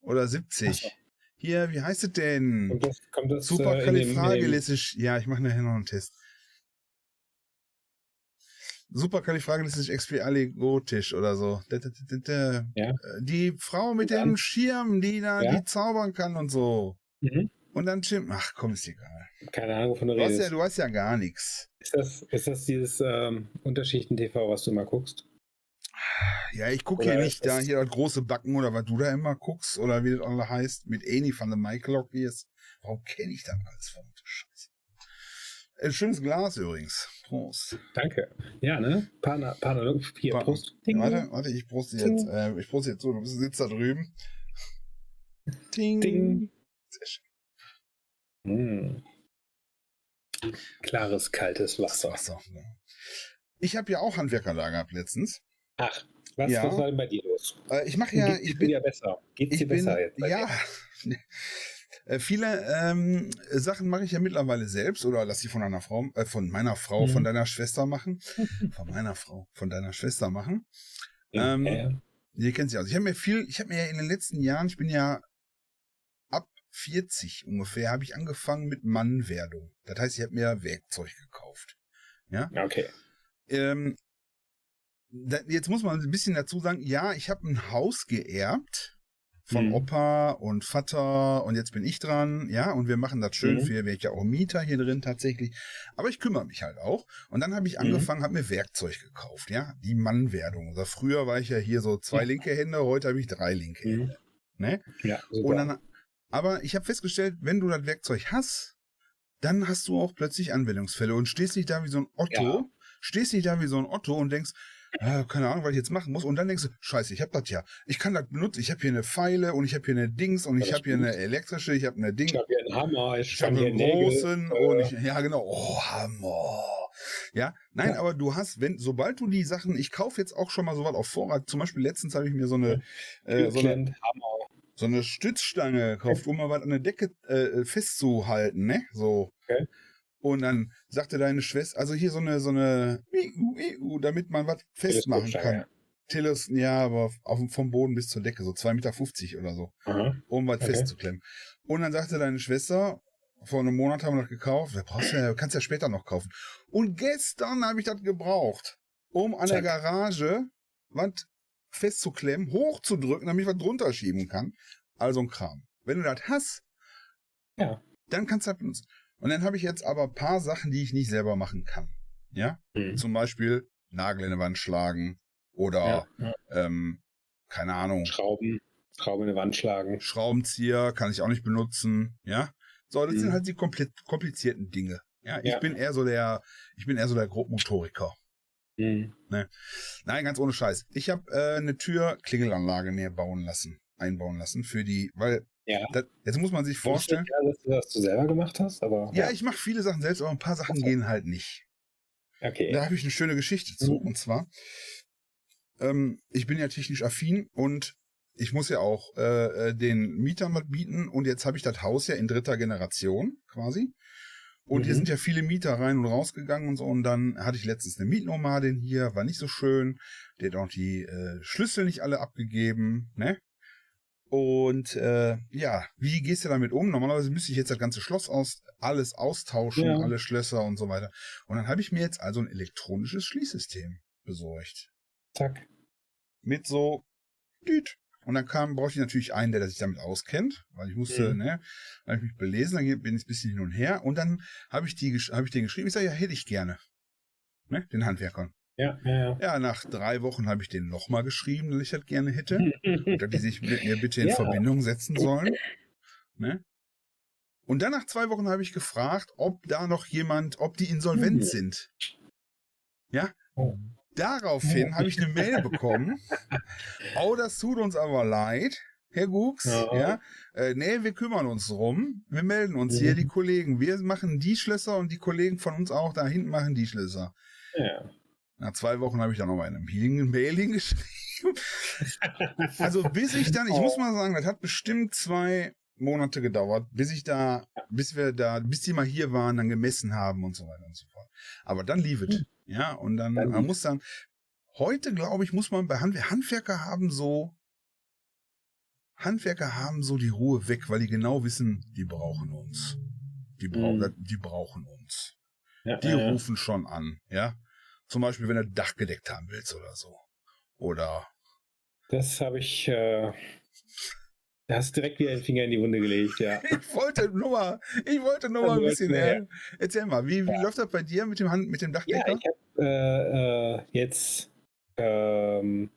Speaker 2: Oder 70. Hier, wie heißt es denn?
Speaker 1: Kommt das, kommt das,
Speaker 2: Superkalifragilistisch. Äh, ja, ich mache nachher noch einen Test. Superkalifragilistisch expialigotisch oder so.
Speaker 1: Ja. Äh,
Speaker 2: die Frau mit dem Schirm, die da, ja. die zaubern kann und so. Mhm. Und dann Jim, ach komm, ist egal.
Speaker 1: Keine Ahnung, von der Rede.
Speaker 2: Ja, du hast ja gar nichts.
Speaker 1: Ist das, ist das dieses ähm, Unterschichten-TV, was du immer guckst?
Speaker 2: Ja, ich gucke hier nicht da, hier das große Backen oder was du da immer guckst oder wie das alle heißt, mit Eni van der Maiklok ist. Warum kenne ich das alles? Verdammte Scheiße. Ein schönes Glas übrigens. Prost.
Speaker 1: Danke. Ja, ne? Partner, Partner, hier, pa Prost.
Speaker 2: Ding. Warte, warte, ich proste jetzt. Äh, ich proste jetzt so, du sitzt da drüben.
Speaker 1: Ding. Ding. Sehr schön. Mm. Klares, kaltes Wasser. Wasser
Speaker 2: ne? Ich habe ja auch Handwerker da gehabt letztens.
Speaker 1: Ach, was, ja. was war denn bei dir los?
Speaker 2: Äh, ich mache ja.
Speaker 1: ich bin ja besser. Geht's dir besser jetzt?
Speaker 2: Ja. Äh, viele ähm, Sachen mache ich ja mittlerweile selbst oder lass ich von einer Frau, äh, von meiner Frau, mhm. von deiner Schwester machen. von meiner Frau, von deiner Schwester machen. Ja, ähm, ja. Ihr kennt sie also. Ich habe mir viel, ich habe mir ja in den letzten Jahren, ich bin ja ab 40 ungefähr, habe ich angefangen mit Mannwerdung. Das heißt, ich habe mir Werkzeug gekauft. Ja.
Speaker 1: Okay.
Speaker 2: Ähm, jetzt muss man ein bisschen dazu sagen, ja, ich habe ein Haus geerbt von mhm. Opa und Vater und jetzt bin ich dran, ja, und wir machen das schön mhm. für, ich ja auch Mieter hier drin tatsächlich, aber ich kümmere mich halt auch und dann habe ich mhm. angefangen, habe mir Werkzeug gekauft, ja, die Mannwerdung. Also früher war ich ja hier so zwei linke Hände, heute habe ich drei linke mhm. Hände, ne?
Speaker 1: Ja,
Speaker 2: super. Und dann, aber ich habe festgestellt, wenn du das Werkzeug hast, dann hast du auch plötzlich Anwendungsfälle und stehst nicht da wie so ein Otto, ja. stehst nicht da wie so ein Otto und denkst, äh, keine Ahnung, was ich jetzt machen muss. Und dann denkst du, scheiße, ich habe das ja. Ich kann das benutzen. Ich habe hier eine Pfeile und ich habe hier eine Dings und ich habe hier eine elektrische, ich habe eine Ding.
Speaker 1: Ich habe hier einen Hammer,
Speaker 2: ich, ich habe einen großen Nägel, und ich, ja genau, oh, Hammer. Ja, nein, ja. aber du hast, wenn, sobald du die Sachen, ich kaufe jetzt auch schon mal sowas auf Vorrat. Zum Beispiel letztens habe ich mir so eine, äh, so eine, so eine Stützstange gekauft, um mal was an der Decke äh, festzuhalten, ne? So. Okay. Und dann sagte deine Schwester, also hier so eine, so eine, damit man was festmachen kann. Teles, ja, aber auf, vom Boden bis zur Decke, so 2,50 Meter oder so, Aha. um was okay. festzuklemmen. Und dann sagte deine Schwester, vor einem Monat haben wir das gekauft, brauchst ja, kannst ja später noch kaufen. Und gestern habe ich das gebraucht, um an Zack. der Garage was festzuklemmen, hochzudrücken, damit ich was drunter schieben kann. Also ein Kram. Wenn du das hast, ja. dann kannst du das benutzen. Und dann habe ich jetzt aber ein paar Sachen, die ich nicht selber machen kann. Ja? Mhm. Zum Beispiel Nagel in die Wand schlagen oder ja, ja. Ähm, keine Ahnung.
Speaker 1: Schrauben, Schrauben in die Wand schlagen.
Speaker 2: Schraubenzieher kann ich auch nicht benutzen. Ja? So, das mhm. sind halt die komplett komplizierten Dinge. Ja, ich ja. bin eher so der, ich bin eher so der Grobmotoriker. Mhm. Ne? Nein, ganz ohne Scheiß. Ich habe äh, eine Tür-Klingelanlage näher bauen lassen, einbauen lassen für die, weil ja. Das, jetzt muss man sich vorstellen.
Speaker 1: Ja, dass du das du selber gemacht hast, aber.
Speaker 2: Ja, ja. ich mache viele Sachen selbst, aber ein paar Sachen okay. gehen halt nicht. Okay. Da habe ich eine schöne Geschichte zu. Mhm. Und zwar, ähm, ich bin ja technisch affin und ich muss ja auch äh, äh den Mietern was bieten. Und jetzt habe ich das Haus ja in dritter Generation quasi. Und mhm. hier sind ja viele Mieter rein und rausgegangen und so. Und dann hatte ich letztens eine Mietnomadin hier, war nicht so schön. Die hat auch die äh, Schlüssel nicht alle abgegeben, ne? Und äh, ja, wie gehst du damit um? Normalerweise müsste ich jetzt das ganze Schloss aus, alles austauschen, ja. alle Schlösser und so weiter. Und dann habe ich mir jetzt also ein elektronisches Schließsystem besorgt.
Speaker 1: Zack.
Speaker 2: Mit so Düt. Und dann kam, brauchte ich natürlich einen, der sich damit auskennt, weil ich musste, mhm. ne, habe ich mich belesen, dann bin ich ein bisschen hin und her und dann habe ich die, habe ich den geschrieben. Ich sage, ja, hätte ich gerne, ne, den Handwerkern.
Speaker 1: Ja, ja, ja.
Speaker 2: Ja, nach drei Wochen habe ich den nochmal geschrieben, dass ich das gerne hätte. dass die sich mit mir bitte in ja. Verbindung setzen sollen. Ne? Und dann nach zwei Wochen habe ich gefragt, ob da noch jemand, ob die insolvent mhm. sind. Ja? Oh. Daraufhin habe ich eine Mail bekommen. oh, das tut uns aber leid. Herr Gux, ja, ja äh, nee, wir kümmern uns drum. Wir melden uns mhm. hier, die Kollegen. Wir machen die Schlösser und die Kollegen von uns auch da hinten machen die Schlösser. Ja. Nach zwei Wochen habe ich dann nochmal Healing Mail hingeschrieben. also bis ich dann, ich muss mal sagen, das hat bestimmt zwei Monate gedauert, bis ich da, bis wir da, bis die mal hier waren, dann gemessen haben und so weiter und so fort. Aber dann lief es. Hm. Ja, und dann, man muss dann, heute glaube ich, muss man bei Hand, Handwerker haben so, Handwerker haben so die Ruhe weg, weil die genau wissen, die brauchen uns. Die, brau mhm. die brauchen uns. Ja, die ja, rufen schon an, ja. Zum Beispiel, wenn du Dach gedeckt haben willst oder so. Oder.
Speaker 1: Das habe ich. Äh, da hast du direkt wieder den Finger in die Wunde gelegt, ja.
Speaker 2: ich wollte nur mal, ich wollte nur mal ein bisschen. Äh, erzähl mal, wie, wie ja. läuft das bei dir mit dem, Hand, mit dem Dachdecker?
Speaker 1: Ja, ich habe äh, äh, jetzt. Ähm,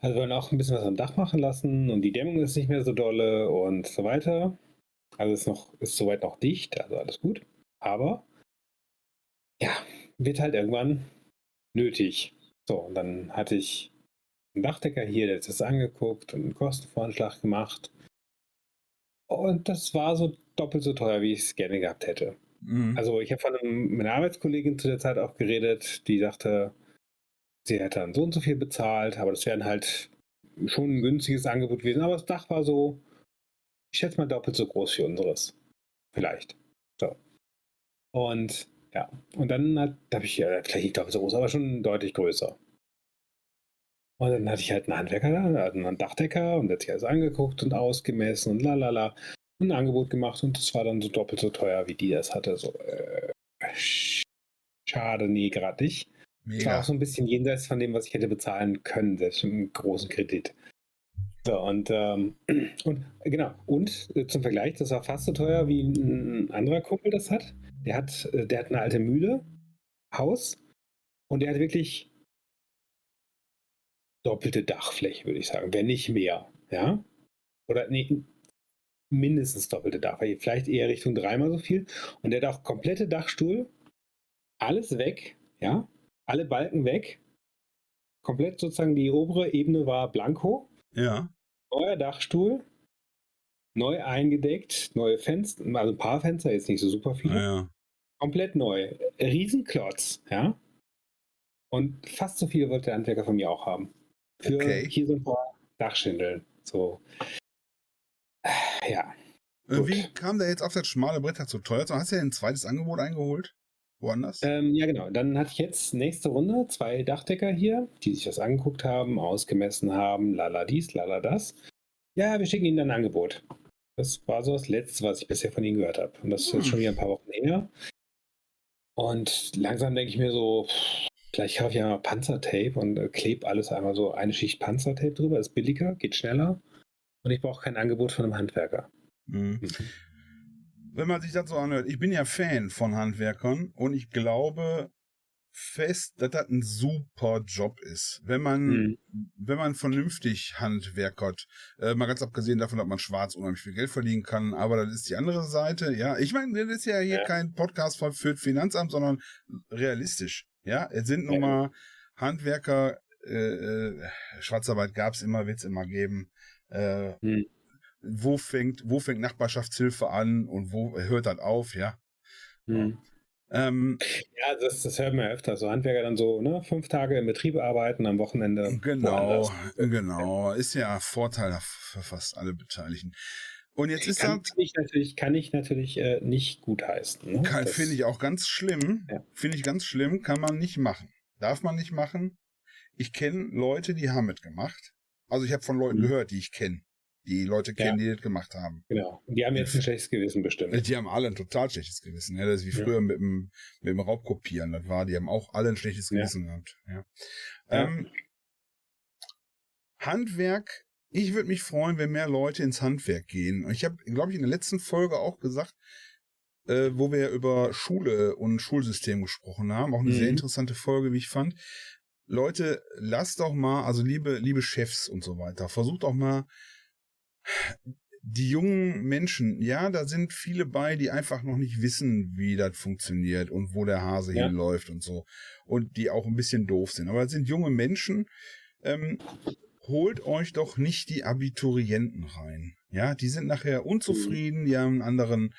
Speaker 1: also wir wollen auch ein bisschen was am Dach machen lassen und die Dämmung ist nicht mehr so dolle und so weiter. Also ist noch, ist soweit noch dicht, also alles gut. Aber ja, wird halt irgendwann nötig. So, und dann hatte ich einen Dachdecker hier, der hat das angeguckt und einen Kostenvoranschlag gemacht. Und das war so doppelt so teuer, wie ich es gerne gehabt hätte. Mhm. Also ich habe von einem, meiner Arbeitskollegin zu der Zeit auch geredet, die sagte, sie hätte dann so und so viel bezahlt, aber das wäre halt schon ein günstiges Angebot gewesen. Aber das Dach war so, ich schätze mal doppelt so groß wie unseres. Vielleicht. So. Und ja, und dann hat, habe ich, ja, vielleicht nicht doppelt so groß, aber schon deutlich größer. Und dann hatte ich halt einen Handwerker da, also einen Dachdecker und der hat sich alles angeguckt und ausgemessen und lalala. Und ein Angebot gemacht und das war dann so doppelt so teuer, wie die das hatte. So, äh, schade, nee, gerade nicht. Mega. Das war auch so ein bisschen jenseits von dem, was ich hätte bezahlen können, selbst mit einem großen Kredit. So, und, ähm, und genau, und äh, zum Vergleich, das war fast so teuer, wie ein anderer Kumpel das hat. Der hat, äh, der hat eine alte Mühle, Haus, und der hat wirklich doppelte Dachfläche, würde ich sagen, wenn nicht mehr. Ja? Oder nee, mindestens doppelte Dach, vielleicht eher Richtung dreimal so viel. Und der hat auch komplette Dachstuhl, alles weg, ja, alle Balken weg. Komplett sozusagen die obere Ebene war blanko.
Speaker 2: Ja.
Speaker 1: Neuer Dachstuhl, neu eingedeckt, neue Fenster, also ein paar Fenster, jetzt nicht so super viele.
Speaker 2: Ja.
Speaker 1: Komplett neu. Riesenklotz, ja. Und fast so viel wollte der Handwerker von mir auch haben. Für
Speaker 2: Okay.
Speaker 1: hier so ein paar Dachschindeln. So. Ja.
Speaker 2: Äh,
Speaker 1: Gut.
Speaker 2: Wie kam der jetzt auf das schmale Brett dazu teuer? Hast du ja ein zweites Angebot eingeholt? Woanders?
Speaker 1: Ähm, ja, genau. Dann hatte ich jetzt nächste Runde zwei Dachdecker hier, die sich das angeguckt haben, ausgemessen haben, lala dies, lala das. Ja, wir schicken ihnen dann ein Angebot. Das war so das Letzte, was ich bisher von ihnen gehört habe. Und das ist jetzt
Speaker 2: Hm.
Speaker 1: schon wieder ein paar Wochen her. Und langsam denke ich mir so, vielleicht kaufe ich ja mal Panzertape und äh, klebe alles einmal so eine Schicht Panzertape drüber. Ist billiger, geht schneller. Und ich brauche kein Angebot von einem Handwerker.
Speaker 2: Mhm. Wenn man sich das so anhört, ich bin ja Fan von Handwerkern und ich glaube fest, dass das ein super Job ist. Wenn man,
Speaker 1: Mhm.
Speaker 2: wenn man vernünftig handwerkert, äh, mal ganz abgesehen davon, dass man schwarz unheimlich viel Geld verdienen kann, aber das ist die andere Seite, ja. Ich meine, das ist ja hier
Speaker 1: Ja.
Speaker 2: kein Podcast für Finanzamt, sondern realistisch, ja. Es sind nun mal Handwerker, äh, äh, Schwarzarbeit gab's immer, wird's immer geben, äh,
Speaker 1: Mhm.
Speaker 2: wo fängt, wo fängt Nachbarschaftshilfe an und wo hört das auf, ja.
Speaker 1: Mhm.
Speaker 2: Ähm,
Speaker 1: Ja, das, das hört man ja öfter. So Handwerker dann so, ne, fünf Tage im Betrieb arbeiten, am Wochenende.
Speaker 2: genau, genau. Ist ja Vorteil für fast alle Beteiligten. Und jetzt ist
Speaker 1: Kann,
Speaker 2: das,
Speaker 1: kann ich natürlich, kann ich natürlich äh, nicht gutheißen. Ne?
Speaker 2: finde ich auch ganz schlimm.
Speaker 1: Ja.
Speaker 2: Finde ich ganz schlimm, kann man nicht machen. Darf man nicht machen. Ich kenne Leute, die haben es gemacht. Also ich habe von Leuten
Speaker 1: Mhm.
Speaker 2: gehört, die ich kenne. Die Leute kennen, die das gemacht haben.
Speaker 1: Genau. Und die haben jetzt ein schlechtes Gewissen bestimmt.
Speaker 2: Die haben alle ein total schlechtes Gewissen. Ja, das ist wie
Speaker 1: Ja.
Speaker 2: früher mit dem, mit dem Raubkopieren. Das war, die haben auch alle ein schlechtes
Speaker 1: Ja.
Speaker 2: Gewissen gehabt. Ja.
Speaker 1: Ja.
Speaker 2: Ähm, Handwerk. Ich würde mich freuen, wenn mehr Leute ins Handwerk gehen. Ich habe, glaube ich, in der letzten Folge auch gesagt, äh, wo wir über Schule und Schulsystem gesprochen haben. Auch eine
Speaker 1: Mhm.
Speaker 2: sehr interessante Folge, wie ich fand. Leute, lasst doch mal, also liebe, liebe Chefs und so weiter, versucht auch mal die jungen Menschen, ja, da sind viele bei, die einfach noch nicht wissen, wie das funktioniert und wo der Hase
Speaker 1: Ja.
Speaker 2: hinläuft und so. Und die auch ein bisschen doof sind. Aber das sind junge Menschen, ähm, holt euch doch nicht die Abiturienten rein. Ja, die sind nachher unzufrieden, die haben einen anderen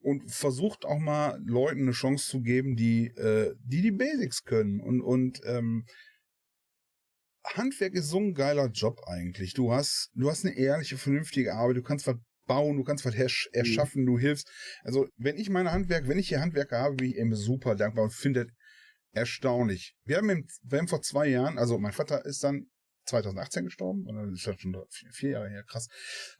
Speaker 2: und versucht auch mal Leuten eine Chance zu geben, die äh, die, die Basics können und und ähm, Handwerk ist so ein geiler Job eigentlich. Du hast du hast eine ehrliche, vernünftige Arbeit, du kannst was bauen, du kannst was hersch- erschaffen, du hilfst. Also wenn ich meine Handwerk, wenn ich hier Handwerker habe, bin ich eben super dankbar und finde das erstaunlich. Wir haben, im, wir haben vor zwei Jahren, also mein Vater ist dann 2018 gestorben, oder ist das schon vier, vier Jahre her, krass.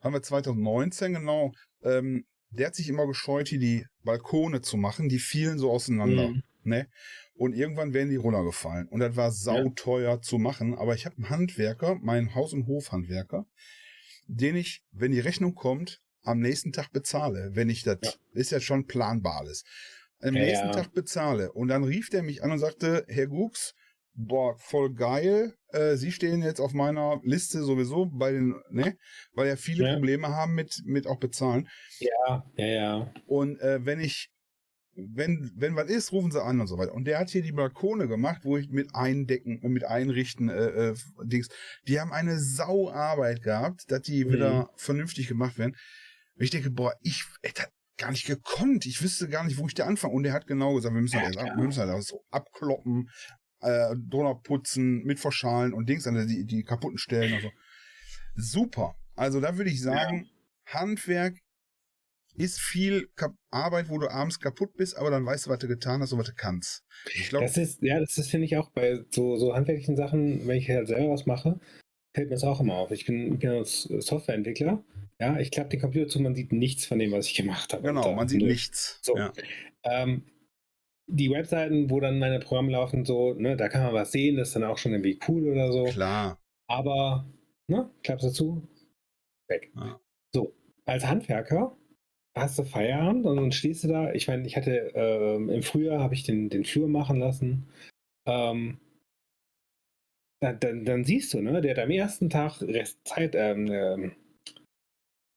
Speaker 2: Haben wir 2019 genau. Ähm, der hat sich immer gescheut, hier die Balkone zu machen, die fielen so auseinander.
Speaker 1: Mhm.
Speaker 2: Ne? Und irgendwann wären die runtergefallen. Und das war sauteuer zu machen. Aber ich habe einen Handwerker, meinen Haus- und Hofhandwerker, den ich, wenn die Rechnung kommt, am nächsten Tag bezahle. Wenn ich das,
Speaker 1: Ja.
Speaker 2: ist ja schon planbar alles. Am
Speaker 1: Ja,
Speaker 2: nächsten
Speaker 1: ja.
Speaker 2: Tag bezahle. Und dann rief der mich an und sagte, Herr Gux, boah, voll geil. Äh, Sie stehen jetzt auf meiner Liste sowieso bei den, ne, weil ja viele
Speaker 1: Ja.
Speaker 2: Probleme haben mit, mit auch bezahlen.
Speaker 1: Ja, ja, ja.
Speaker 2: Und äh, wenn ich, wenn, wenn was ist, rufen sie an und so weiter. Und der hat hier die Balkone gemacht, wo ich mit eindecken, äh, mit einrichten, äh, äh, Dings. Die haben eine Sauarbeit gehabt, dass die
Speaker 1: Mhm.
Speaker 2: wieder vernünftig gemacht werden. Und ich denke, boah, ich hätte gar nicht gekonnt. Ich wüsste gar nicht, wo ich da anfange. Und der hat genau gesagt, wir müssen
Speaker 1: Ja,
Speaker 2: halt, wir müssen halt das so abkloppen, äh, drunter putzen, mit verschalen und Dings, also die, die kaputten Stellen und so. Super. Also da würde ich sagen, Handwerk ist viel Arbeit, wo du abends kaputt bist, aber dann weißt du, was du getan hast und was du kannst. Ich glaube,
Speaker 1: Das ist, ja, das ist, finde ich, auch bei so, so handwerklichen Sachen, wenn ich halt selber was mache, fällt mir das auch immer auf. Ich bin, bin Softwareentwickler. Ja, ich klappe den Computer zu, man sieht nichts von dem, was ich gemacht habe.
Speaker 2: genau, man sieht nichts.
Speaker 1: So.
Speaker 2: Ja.
Speaker 1: Ähm, die Webseiten, wo dann meine Programme laufen, so, ne, da kann man was sehen, das ist dann auch schon irgendwie cool oder so.
Speaker 2: Klar.
Speaker 1: Aber, ne, klappst du zu, weg.
Speaker 2: Ja.
Speaker 1: So, als Handwerker hast du Feierabend und dann stehst du da. Ich meine, ich hatte ähm, im Frühjahr habe ich den, den Flur machen lassen. Ähm, dann, dann, dann siehst du, ne, der hat am ersten Tag Rest Zeit, ähm, ähm,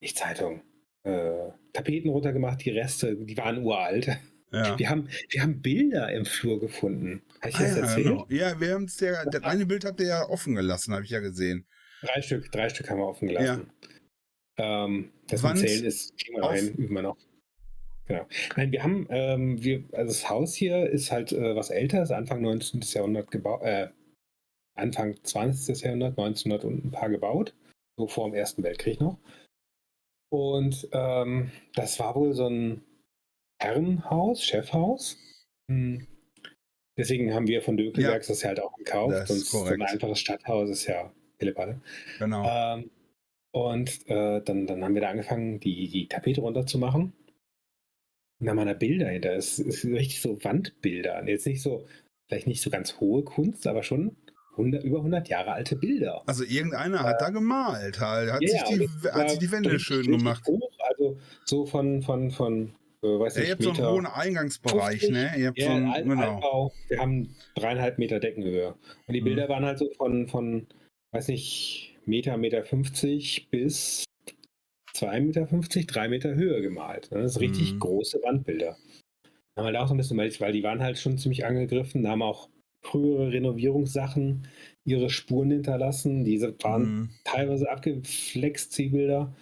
Speaker 1: nicht Zeitung, äh, Tapeten runtergemacht, die Reste, die waren uralt.
Speaker 2: Ja.
Speaker 1: Wir haben, wir haben Bilder im Flur gefunden. Habe ich
Speaker 2: Ah,
Speaker 1: das
Speaker 2: ja,
Speaker 1: erzählt?
Speaker 2: genau. ja, wir haben es ja, das eine Bild habt ihr ja offen gelassen, habe ich ja gesehen.
Speaker 1: Drei Stück, drei Stück haben wir offen gelassen. Ähm, das mit Zählen ist,
Speaker 2: auf-
Speaker 1: hin, üben wir noch. Genau. Nein, wir haben, ähm, wir, also das Haus hier ist halt äh, was älter, ist Anfang 19. Jahrhundert gebaut, äh, Anfang 20. Jahrhundert, 1900 und ein paar gebaut, so vor dem Ersten Weltkrieg noch. Und ähm, das war wohl so ein Herrenhaus, Chefhaus. Hm. Deswegen haben wir von Dökelbergs das ja halt auch gekauft.
Speaker 2: Das ist
Speaker 1: Sonst so ein einfaches Stadthaus ist ja Pillepalle.
Speaker 2: Genau.
Speaker 1: Ähm, und äh, dann, dann haben wir da angefangen, die, die Tapete runterzumachen. Und dann haben wir da Bilder hinter. Es ist richtig so Wandbilder. Jetzt nicht so, vielleicht nicht so ganz hohe Kunst, aber schon 100, über 100 Jahre alte Bilder.
Speaker 2: Also irgendeiner hat da gemalt, halt. Hat,
Speaker 1: Ja,
Speaker 2: sich, die,
Speaker 1: und
Speaker 2: hat sich die Wände schön gemacht.
Speaker 1: Hoch, also so von, von, von äh, weiß
Speaker 2: Ja,
Speaker 1: nicht,
Speaker 2: ihr habt so einen
Speaker 1: Meter
Speaker 2: hohen Eingangsbereich,
Speaker 1: 50.
Speaker 2: ne? Ihr habt
Speaker 1: Ja,
Speaker 2: so einen,
Speaker 1: Alt,
Speaker 2: genau.
Speaker 1: Altbau. Wir haben dreieinhalb Meter Deckenhöhe. Und die
Speaker 2: Mhm.
Speaker 1: Bilder waren halt so von, von, weiß nicht, Meter, Meter 50 bis 2,50 Meter, 3 Meter Höhe gemalt. ne? Das sind richtig
Speaker 2: Mhm.
Speaker 1: große Wandbilder. Haben wir da auch so ein bisschen, weil weil die waren halt schon ziemlich angegriffen, da haben auch frühere Renovierungssachen ihre Spuren hinterlassen. Diese waren
Speaker 2: Mhm.
Speaker 1: teilweise abgeflext, die Bilder.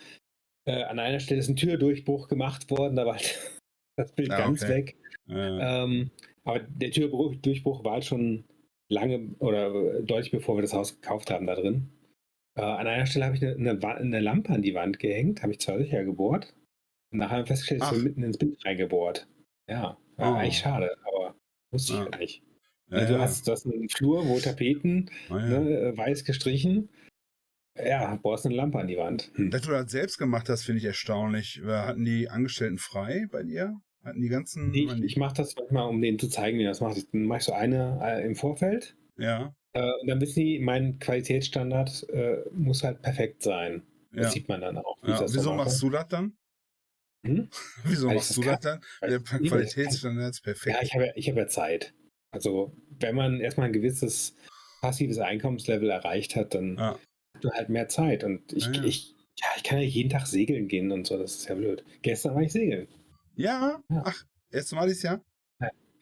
Speaker 1: Äh, an einer Stelle ist ein Türdurchbruch gemacht worden, da war halt das Bild
Speaker 2: Ah,
Speaker 1: ganz
Speaker 2: okay.
Speaker 1: weg.
Speaker 2: Ja.
Speaker 1: Ähm, aber der Türdurchbruch war halt schon lange oder deutlich bevor wir das Haus gekauft haben da drin. Äh, an einer Stelle habe ich eine, eine, eine Lampe an die Wand gehängt, habe ich zwei Löcher gebohrt. Und nachher haben wir festgestellt, es
Speaker 2: Ach.
Speaker 1: ist mitten ins Bild reingebohrt. Ja, war
Speaker 2: Oh.
Speaker 1: eigentlich schade, aber wusste ich halt nicht.
Speaker 2: Ja,
Speaker 1: Also
Speaker 2: ja.
Speaker 1: du, hast, du hast einen Flur, wo Tapeten,
Speaker 2: Ah, ja.
Speaker 1: ne, äh, weiß gestrichen. Ja, bohrst eine Lampe an die Wand. Hm.
Speaker 2: Dass du das selbst gemacht hast, finde ich erstaunlich. Hatten die Angestellten frei bei dir? Hatten die ganzen.
Speaker 1: Ich, ich mache das manchmal, um denen zu zeigen, wie das macht. Dann mache ich so eine äh, im Vorfeld
Speaker 2: ja,
Speaker 1: Äh, und dann wissen die, mein Qualitätsstandard äh, muss halt perfekt sein. Das
Speaker 2: ja.
Speaker 1: sieht man dann auch.
Speaker 2: ja. Wieso
Speaker 1: mache.
Speaker 2: machst du das dann?
Speaker 1: Hm?
Speaker 2: Wieso
Speaker 1: ich
Speaker 2: machst du das dann? Der. Qualitätsstandard ist perfekt.
Speaker 1: Ja, ich habe ja, ich habe ja Zeit. Also, wenn man erstmal ein gewisses passives Einkommenslevel erreicht hat, dann
Speaker 2: Ja.
Speaker 1: hat man halt mehr Zeit. Und ich,
Speaker 2: Ja,
Speaker 1: ich, ja, ich kann ja jeden Tag segeln gehen und so, das ist ja blöd. Gestern war ich segeln.
Speaker 2: Ja,
Speaker 1: Ja.
Speaker 2: ach, erstes Mal dieses Jahr?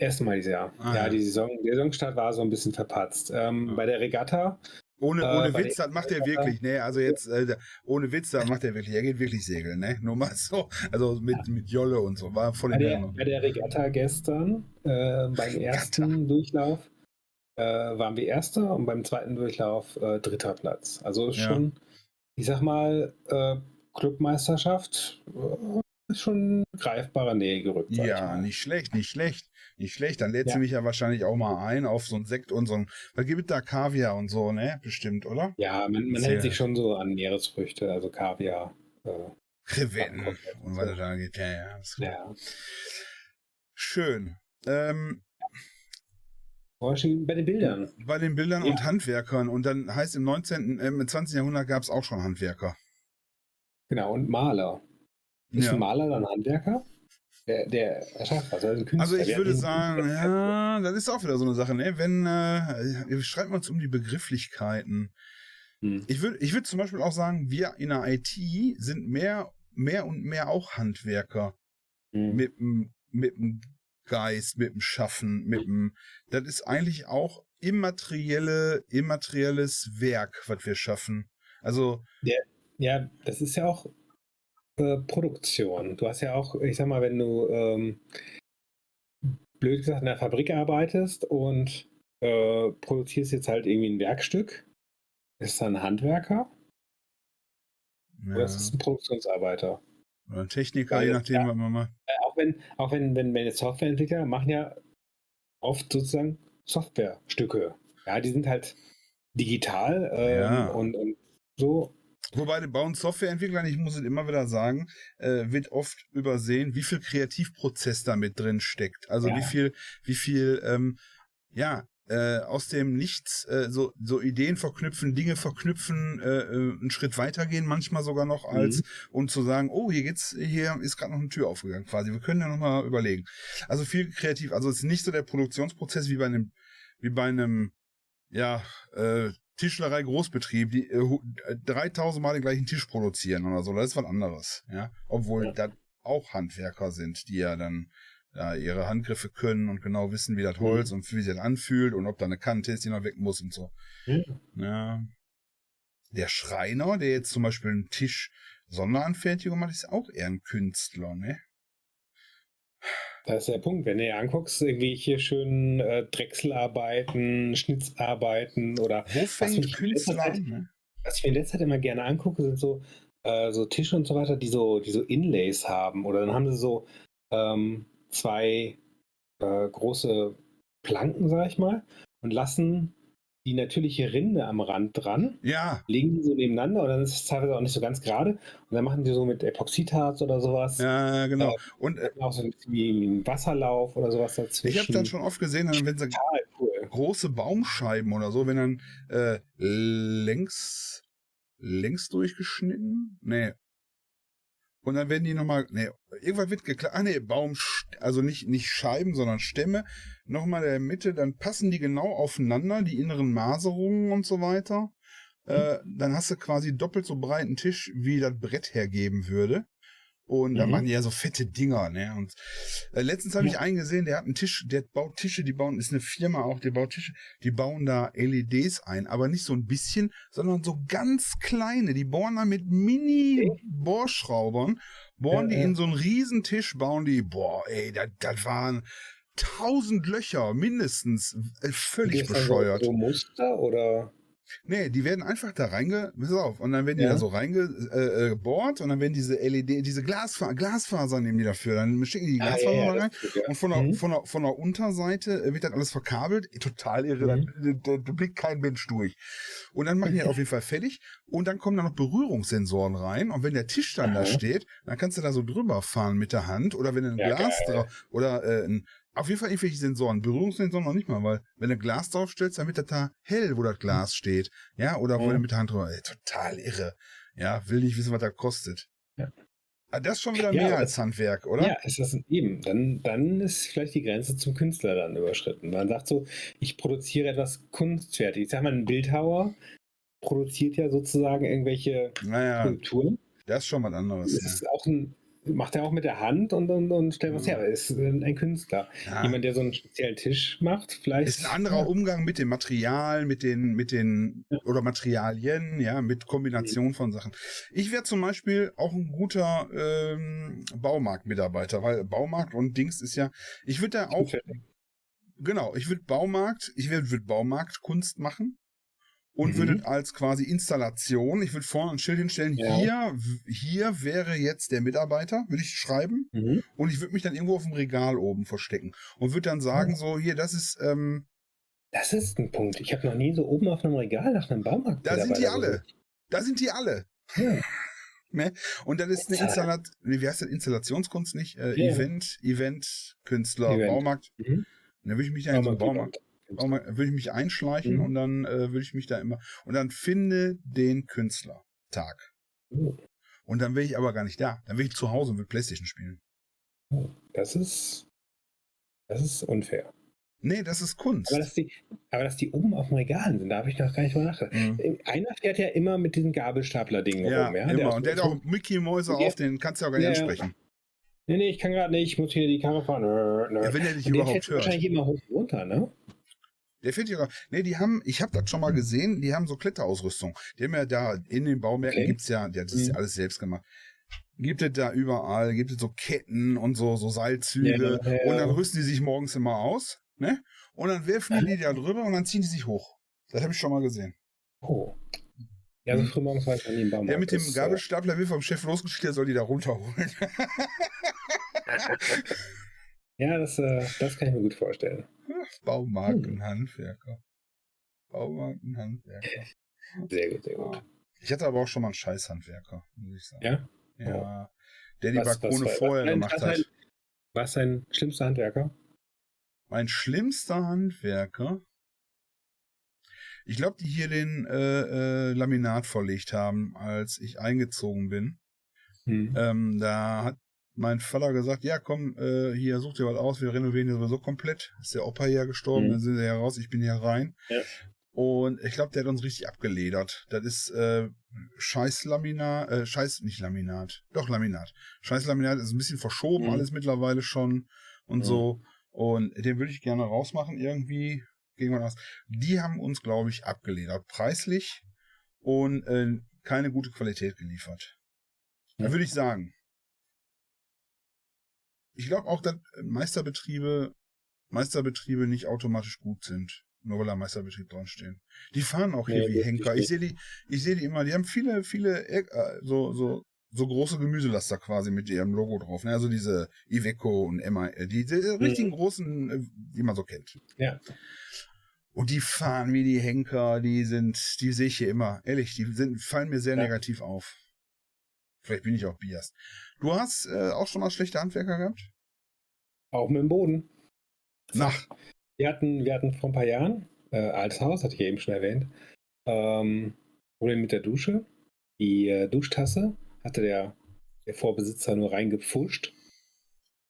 Speaker 1: Erste Mal dieses Jahr.
Speaker 2: Ah,
Speaker 1: ja,
Speaker 2: ja.
Speaker 1: die Saison, der Saisonstart war so ein bisschen verpatzt. Ähm,
Speaker 2: Ja.
Speaker 1: Bei der Regatta,
Speaker 2: Ohne,
Speaker 1: Äh,
Speaker 2: ohne
Speaker 1: bei
Speaker 2: Witz, das macht er wirklich, ne? Also jetzt, äh, ohne Witz, das macht er wirklich. Er geht wirklich segeln, ne? Nur mal so. Also mit, mit Jolle und so. War voll
Speaker 1: bei
Speaker 2: in
Speaker 1: der, bei der Regatta gestern, äh, beim ersten Durchlauf, äh, waren wir Erster und beim zweiten Durchlauf äh, dritter Platz. Also ist
Speaker 2: Ja.
Speaker 1: schon, ich sag mal, äh, Clubmeisterschaft äh, ist schon greifbarer Nähe gerückt.
Speaker 2: Ja, nicht schlecht, nicht schlecht. Nicht schlecht. Dann lädst
Speaker 1: Ja.
Speaker 2: du mich ja wahrscheinlich auch mal ein auf so einen Sekt und so ein. Was gibt es da? Kaviar und so, ne? Bestimmt, oder?
Speaker 1: Ja, man, man hält sich schon so an Meeresfrüchte, also Kaviar. Äh,
Speaker 2: Krevetten. Und was da geht. Ja, ja.
Speaker 1: Ja.
Speaker 2: Schön. Ähm,
Speaker 1: Bei den Bildern.
Speaker 2: bei den Bildern
Speaker 1: Ja.
Speaker 2: und Handwerkern. Und dann heißt im 19., äh, im 20. Jahrhundert gab es auch schon Handwerker.
Speaker 1: Genau, und Maler. Ist
Speaker 2: Ja.
Speaker 1: ein Maler dann Handwerker? Der, was, also ein Künstler.
Speaker 2: Also ich würde sagen, ja, das ist auch wieder so eine Sache, ne? Wenn, äh, schreibt man uns um die Begrifflichkeiten.
Speaker 1: Hm.
Speaker 2: Ich würde ich würd zum Beispiel auch sagen, wir in der IT sind mehr, mehr und mehr auch Handwerker.
Speaker 1: Hm.
Speaker 2: Mit dem mit dem Geist, mit dem Schaffen, mit dem, das ist eigentlich auch immaterielle, immaterielles Werk, was wir schaffen. Also,
Speaker 1: Ja, das ist ja auch äh, Produktion. Du hast ja auch, ich sag mal, wenn du ähm, blöd gesagt in der Fabrik arbeitest und äh, produzierst jetzt halt irgendwie ein Werkstück, ist das ein Handwerker
Speaker 2: ja,
Speaker 1: oder ist es ein Produktionsarbeiter?
Speaker 2: oder ein Techniker,
Speaker 1: Weil-
Speaker 2: je nachdem,
Speaker 1: ja.
Speaker 2: was man macht.
Speaker 1: Auch wenn, auch wenn, wenn, wenn jetzt Softwareentwickler machen ja oft sozusagen Softwarestücke. Ja, die sind halt digital ähm,
Speaker 2: Ja.
Speaker 1: und, und so.
Speaker 2: Wobei bei uns Softwareentwicklern, ich muss es immer wieder sagen, äh, wird oft übersehen, wie viel Kreativprozess da mit drin steckt. Also
Speaker 1: Ja.
Speaker 2: wie viel, wie viel, ähm, ja, äh, aus dem Nichts äh, so, so Ideen verknüpfen, Dinge verknüpfen, äh, äh, einen Schritt weitergehen, manchmal sogar noch als, und zu sagen, oh, hier geht's, hier ist gerade noch eine Tür aufgegangen quasi. Wir können ja nochmal überlegen. Also viel kreativ. Also es ist nicht so der Produktionsprozess wie bei einem, wie bei einem, ja, äh, Tischlerei Großbetrieb, die äh, 3000 Mal den gleichen Tisch produzieren oder so, das ist was anderes, ja. Obwohl ja. das auch Handwerker sind, die ja dann ja, ihre Handgriffe können und genau wissen, wie das mhm. Holz mhm. und wie sich das anfühlt und ob da eine Kante ist, die noch weg muss und so. Ja. ja. Der Schreiner, der jetzt zum Beispiel einen Tisch Sonderanfertigung macht, ist auch eher ein Künstler, ne?
Speaker 1: Das ist der Punkt. Wenn du dir anguckst, irgendwelche schönen äh, Drechselarbeiten, Schnitzarbeiten oder.
Speaker 2: Wo fängt Künstler an?
Speaker 1: Ne? Was ich mir in letzter Zeit immer gerne angucke, sind so, äh, so Tische und so weiter, die so, die so Inlays haben. Oder dann haben sie so ähm, zwei äh, große Planken, sag ich mal, und lassen die natürliche Rinde am Rand dran,
Speaker 2: ja.
Speaker 1: legen die so nebeneinander und dann ist es teilweise auch nicht so ganz gerade. Und dann machen die so mit Epoxidharz oder sowas.
Speaker 2: Ja, genau. Äh,
Speaker 1: und äh, auch so ein bisschen wie ein Wasserlauf oder sowas dazwischen.
Speaker 2: Ich habe dann schon oft gesehen, wenn sie cool. große Baumscheiben oder so, wenn dann äh, längs, längs durchgeschnitten, nee, und dann werden die nochmal, nee, irgendwann wird geklappt, ah nee, Baum, also nicht, nicht Scheiben, sondern Stämme, nochmal der Mitte, dann passen die genau aufeinander, die inneren Maserungen und so weiter. Äh, dann hast du quasi doppelt so breiten Tisch, wie das Brett hergeben würde. Und da mhm. machen die ja so fette Dinger, ne? Und äh, letztens habe ja. ich einen gesehen, der hat einen Tisch, der baut Tische, die bauen, ist eine Firma auch, der baut Tische, die bauen da LEDs ein, aber nicht so ein bisschen, sondern so ganz kleine. Die bohren da mit Mini-Bohrschraubern, bohren ja, die ja. in so einen Riesentisch, bauen die, boah, ey, das, das waren tausend Löcher mindestens, äh, völlig bescheuert.
Speaker 1: So Muster oder?
Speaker 2: Nee, die werden einfach da reinge, pass auf, und dann werden die ja. da so reingebohrt äh, äh und dann werden diese LED, diese Glasfa Glasfaser nehmen die dafür, dann schicken die die Glasfaser ah, ja, rein und von der, mhm. von, der, von der Unterseite äh, wird dann alles verkabelt, total irre, mhm. da, da, blickt kein Mensch durch. Und dann machen die auf jeden Fall fertig und dann kommen da noch Berührungssensoren rein und wenn der Tisch dann da steht, dann kannst du da so drüber fahren mit der Hand oder wenn du ein Glas drauf oder äh, ein auf jeden Fall irgendwelche Sensoren. Berührungssensoren noch nicht mal, weil wenn du Glas draufstellst, dann wird das da hell, wo das Glas steht. Ja, oder oh. wo du mit der Hand drüber. Ey, total irre. Ja, will nicht wissen, was das kostet. Ja. Aber ah, das ist schon wieder ja, mehr als Handwerk, oder?
Speaker 1: Ja, ist das eben. Dann, dann ist vielleicht die Grenze zum Künstler dann überschritten. Man sagt so, ich produziere etwas kunstfertig. Ich sag mal, ein Bildhauer produziert ja sozusagen irgendwelche
Speaker 2: naja, Skulpturen. Das ist schon was anderes.
Speaker 1: Das ist auch ein macht er auch mit der Hand und, und, und stellt was her. Er ist ein Künstler. Ja. Jemand, der so einen speziellen Tisch macht, vielleicht.
Speaker 2: Ist ein anderer ja. Umgang mit dem Material, mit den, mit den, ja. oder Materialien, ja, mit Kombination mhm. von Sachen. Ich wäre zum Beispiel auch ein guter ähm, Baumarktmitarbeiter, weil Baumarkt und Dings ist ja, ich würde da auch, genau, ich würde Baumarkt, ich würde würd Baumarktkunst machen und mhm. würde als quasi Installation, ich würde vorne ein Schild hinstellen, ja. hier, hier wäre jetzt der Mitarbeiter, würde ich schreiben, mhm. und ich würde mich dann irgendwo auf dem Regal oben verstecken und würde dann sagen, so, hier, das ist, ähm,
Speaker 1: Das ist ein Punkt. Ich habe noch nie so oben auf einem Regal nach einem Baumarkt.
Speaker 2: Da sind die alle. Da sind die alle. Ja. Ne? Und dann ist eine Installat, wie heißt das, Installationskunst nicht? Äh, ja. Event, Event, Künstler, Event. Baumarkt. Mhm. dann würde ich mich da in so einen Baumarkt würde ich mich einschleichen mhm. und dann äh, würde ich mich da immer und dann finde den Künstlertag. Mhm. Und dann wäre ich aber gar nicht da. Dann wäre ich zu Hause und will Playstation spielen.
Speaker 1: Das ist das ist unfair.
Speaker 2: Nee, das ist Kunst.
Speaker 1: Aber dass die, aber dass die oben auf dem Regal sind, da habe ich noch gar nicht mal nachgedacht. Mhm. Einer fährt ja immer mit diesem Gabelstapler-Ding
Speaker 2: ja, rum, ja? Immer. Der und der hat auch Mickey Mäuse auf, den kannst du ja auch gar nicht ja, ansprechen.
Speaker 1: Nee, nee, ich kann gerade nicht, ich muss hier die Karre fahren. Ja,
Speaker 2: wenn er dich überhaupt hört.
Speaker 1: wahrscheinlich immer hoch und runter, ne?
Speaker 2: Der fährt hier. Nee, die haben, ich habe das schon mal gesehen, die haben so Kletterausrüstung. Die haben ja da in den Baumärkten okay. gibt's ja, ja, das ist ja mhm. alles selbst gemacht. Gibt es da überall, gibt es so Ketten und so, so Seilzüge. Ja, ja, und dann rüsten die sich morgens immer aus, ne? Und dann werfen die die da drüber und dann ziehen die sich hoch. Das habe ich schon mal gesehen.
Speaker 1: Oh. Ja, so mhm. früh morgens war ich an dem Baum.
Speaker 2: Der mit dem äh, Gabelstapler will vom Chef losgeschickt, der soll die da runterholen.
Speaker 1: ja, das, äh, das kann ich mir gut vorstellen.
Speaker 2: Baumarkenhandwerker. Hm. Baumarkenhandwerker.
Speaker 1: Sehr gut, sehr gut.
Speaker 2: Ich hatte aber auch schon mal einen Scheißhandwerker, muss ich sagen.
Speaker 1: Ja?
Speaker 2: Ja. Oh. Der die was, Balkone was vorher war, gemacht hat.
Speaker 1: Was dein schlimmster Handwerker?
Speaker 2: Mein schlimmster Handwerker? Ich glaube, die hier den äh, äh, Laminat verlegt haben, als ich eingezogen bin. Hm. Ähm, da hat mein Vater gesagt, ja komm, äh, hier such dir was aus, wir renovieren hier sowieso komplett. Ist der Opa hier gestorben, mhm. dann sind sie ja raus, ich bin hier rein. Ja. Und ich glaube, der hat uns richtig abgeledert. Das ist äh, Scheißlaminat, äh, Scheiß, nicht Laminat, doch Laminat. Scheißlaminat ist ein bisschen verschoben
Speaker 1: Mhm.
Speaker 2: alles mittlerweile schon und
Speaker 1: Mhm.
Speaker 2: so. Und den würde ich gerne rausmachen irgendwie. Gegen was. Die haben uns, glaube ich, abgeledert. Preislich und äh, keine gute Qualität geliefert. Da würde ich sagen. Ich glaube auch, dass Meisterbetriebe, Meisterbetriebe nicht automatisch gut sind. Nur weil da Meisterbetrieb dran stehen. Die fahren auch hier
Speaker 1: Nee,
Speaker 2: wie
Speaker 1: wirklich
Speaker 2: Henker. Ich sehe die, ich sehe die immer, die haben viele, viele, äh, so, so, so große Gemüselaster quasi mit ihrem Logo drauf. Ne? Also diese Iveco und Emma, äh, die, die richtigen großen, äh, die man so kennt.
Speaker 1: Ja.
Speaker 2: Und die fahren wie die Henker, die sind, die sehe ich hier immer. Ehrlich, die sind, fallen mir sehr
Speaker 1: Ja.
Speaker 2: negativ auf. Vielleicht bin ich auch biased. Du hast äh, auch schon mal schlechte Handwerker gehabt?
Speaker 1: Auch mit dem Boden.
Speaker 2: Nach.
Speaker 1: Wir hatten, wir hatten vor ein paar Jahren, äh, altes Haus, hatte ich ja eben schon erwähnt, ähm, Problem mit der Dusche. Die äh, Duschtasse hatte der, der Vorbesitzer nur reingepfuscht.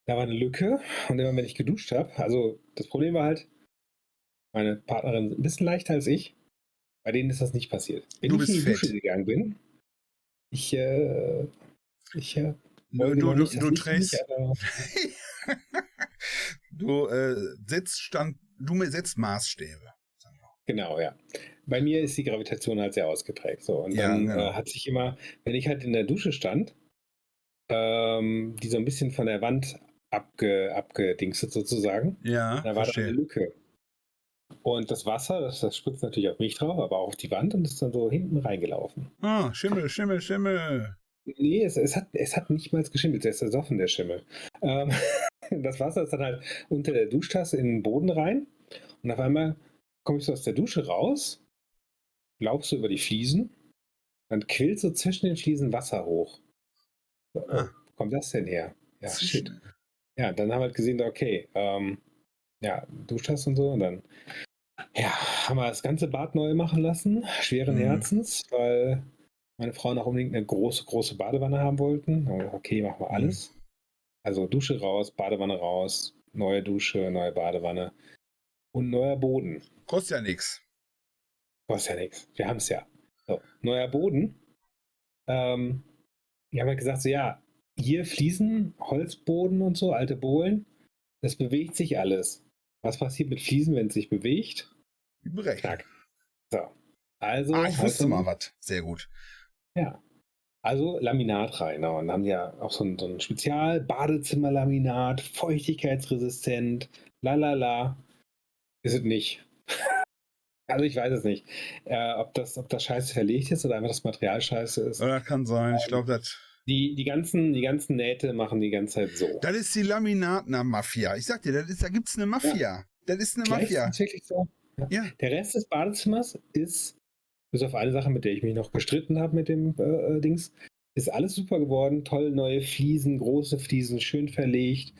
Speaker 1: Da war eine Lücke und immer wenn ich geduscht habe, also das Problem war halt, meine Partnerin ist ein bisschen leichter als ich. Bei denen ist das nicht passiert. Wenn
Speaker 2: Du
Speaker 1: ich in die Dusche
Speaker 2: fett.
Speaker 1: gegangen bin, ich, äh, ich, äh,
Speaker 2: Du, du, du,
Speaker 1: nicht,
Speaker 2: trägst,
Speaker 1: nicht,
Speaker 2: du äh, setzt Stand, du setzt Maßstäbe.
Speaker 1: Genau, ja. Bei mir ist die Gravitation halt sehr ausgeprägt. So. Und
Speaker 2: Ja,
Speaker 1: dann
Speaker 2: genau.
Speaker 1: äh, hat sich immer, wenn ich halt in der Dusche stand, ähm, die so ein bisschen von der Wand abge, abgedingstet sozusagen,
Speaker 2: Ja,
Speaker 1: da war da eine
Speaker 2: verstehe.
Speaker 1: Lücke. Und das Wasser, das, das spritzt natürlich auf mich drauf, aber auch auf die Wand und ist dann so hinten reingelaufen.
Speaker 2: Ah, Schimmel, Schimmel, Schimmel.
Speaker 1: Nee, es, es, hat, es hat nicht mal geschimmelt, der ist ersoffen, der Schimmel. Ähm, das Wasser ist dann halt unter der Duschtasse in den Boden rein und auf einmal komme ich so aus der Dusche raus, laufst so über die Fliesen, dann quillt so zwischen den Fliesen Wasser hoch. So,
Speaker 2: Ah.
Speaker 1: wo kommt das denn her? Ja, shit. Ja, dann haben wir halt gesehen, okay, ähm, ja, Duschtasse und so und dann ja, haben wir das ganze Bad neu machen lassen, schweren
Speaker 2: Mhm.
Speaker 1: Herzens, weil meine Frauen auch unbedingt eine große, große Badewanne haben wollten. Gesagt, Okay, machen wir
Speaker 2: Mhm.
Speaker 1: alles. Also Dusche raus, Badewanne raus, neue Dusche, neue Badewanne und neuer Boden.
Speaker 2: Kostet ja nichts.
Speaker 1: Kostet ja nichts. Wir haben es ja. So, neuer Boden. Ähm, wir haben halt gesagt, so ja, hier Fliesen, Holzboden und so, alte Bohlen, das bewegt sich alles. Was passiert mit Fliesen, wenn es sich bewegt?
Speaker 2: Berechnet.
Speaker 1: So. Also,
Speaker 2: Ah, ich wusste
Speaker 1: also-
Speaker 2: mal was. Sehr gut.
Speaker 1: Ja. Also Laminat rein. ne? Und dann haben ja auch so ein, so ein Spezial-Badezimmerlaminat, feuchtigkeitsresistent, lalala. Ist es nicht. Also ich weiß es nicht. Äh, ob, das, ob das scheiße verlegt ist oder einfach das Material scheiße ist.
Speaker 2: Ja, das kann sein. Ich glaube, das.
Speaker 1: Die, die, ganzen, die ganzen Nähte machen die ganze Zeit so.
Speaker 2: Das ist die Laminatner-Mafia. Ich sag dir, das ist, da gibt's eine Mafia. Das ist eine
Speaker 1: Vielleicht
Speaker 2: Mafia.
Speaker 1: ist es wirklich so.
Speaker 2: Ja.
Speaker 1: Der Rest des Badezimmers ist, bis auf eine Sache, mit der ich mich noch gestritten habe mit dem äh, äh, Dings, ist alles super geworden. Toll, neue Fliesen, große Fliesen, schön verlegt.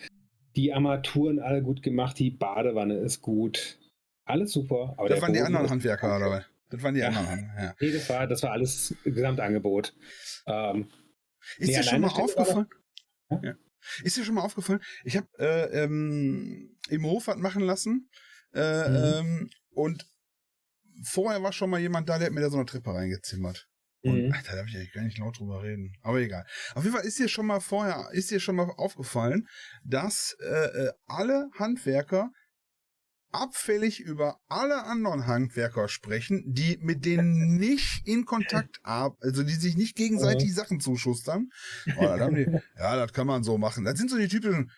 Speaker 1: Die Armaturen alle gut gemacht, die Badewanne ist gut. Alles super.
Speaker 2: Das waren die
Speaker 1: Boden
Speaker 2: anderen
Speaker 1: ist-
Speaker 2: Handwerker, oder? Das waren die
Speaker 1: Ja.
Speaker 2: anderen. Ja.
Speaker 1: Nee, das war, das war alles Gesamtangebot. Ähm,
Speaker 2: Ist
Speaker 1: Nee,
Speaker 2: dir schon mal aufgefallen?
Speaker 1: Ja?
Speaker 2: Ja. Ist dir schon mal aufgefallen? Ich habe äh, ähm, im Hof was machen lassen äh,
Speaker 1: Mhm.
Speaker 2: ähm, und vorher war schon mal jemand da, der hat mir da so eine Treppe reingezimmert. Und
Speaker 1: mhm.
Speaker 2: ach, da darf ich eigentlich gar nicht laut drüber reden. Aber egal. Auf jeden Fall ist dir schon mal vorher, ist dir schon mal aufgefallen, dass äh, äh, alle Handwerker abfällig über alle anderen Handwerker sprechen, die mit denen nicht in Kontakt ab, also die sich nicht gegenseitig Sachen zuschustern. Oh, die, ja, das kann man so machen. Das sind so die typischen,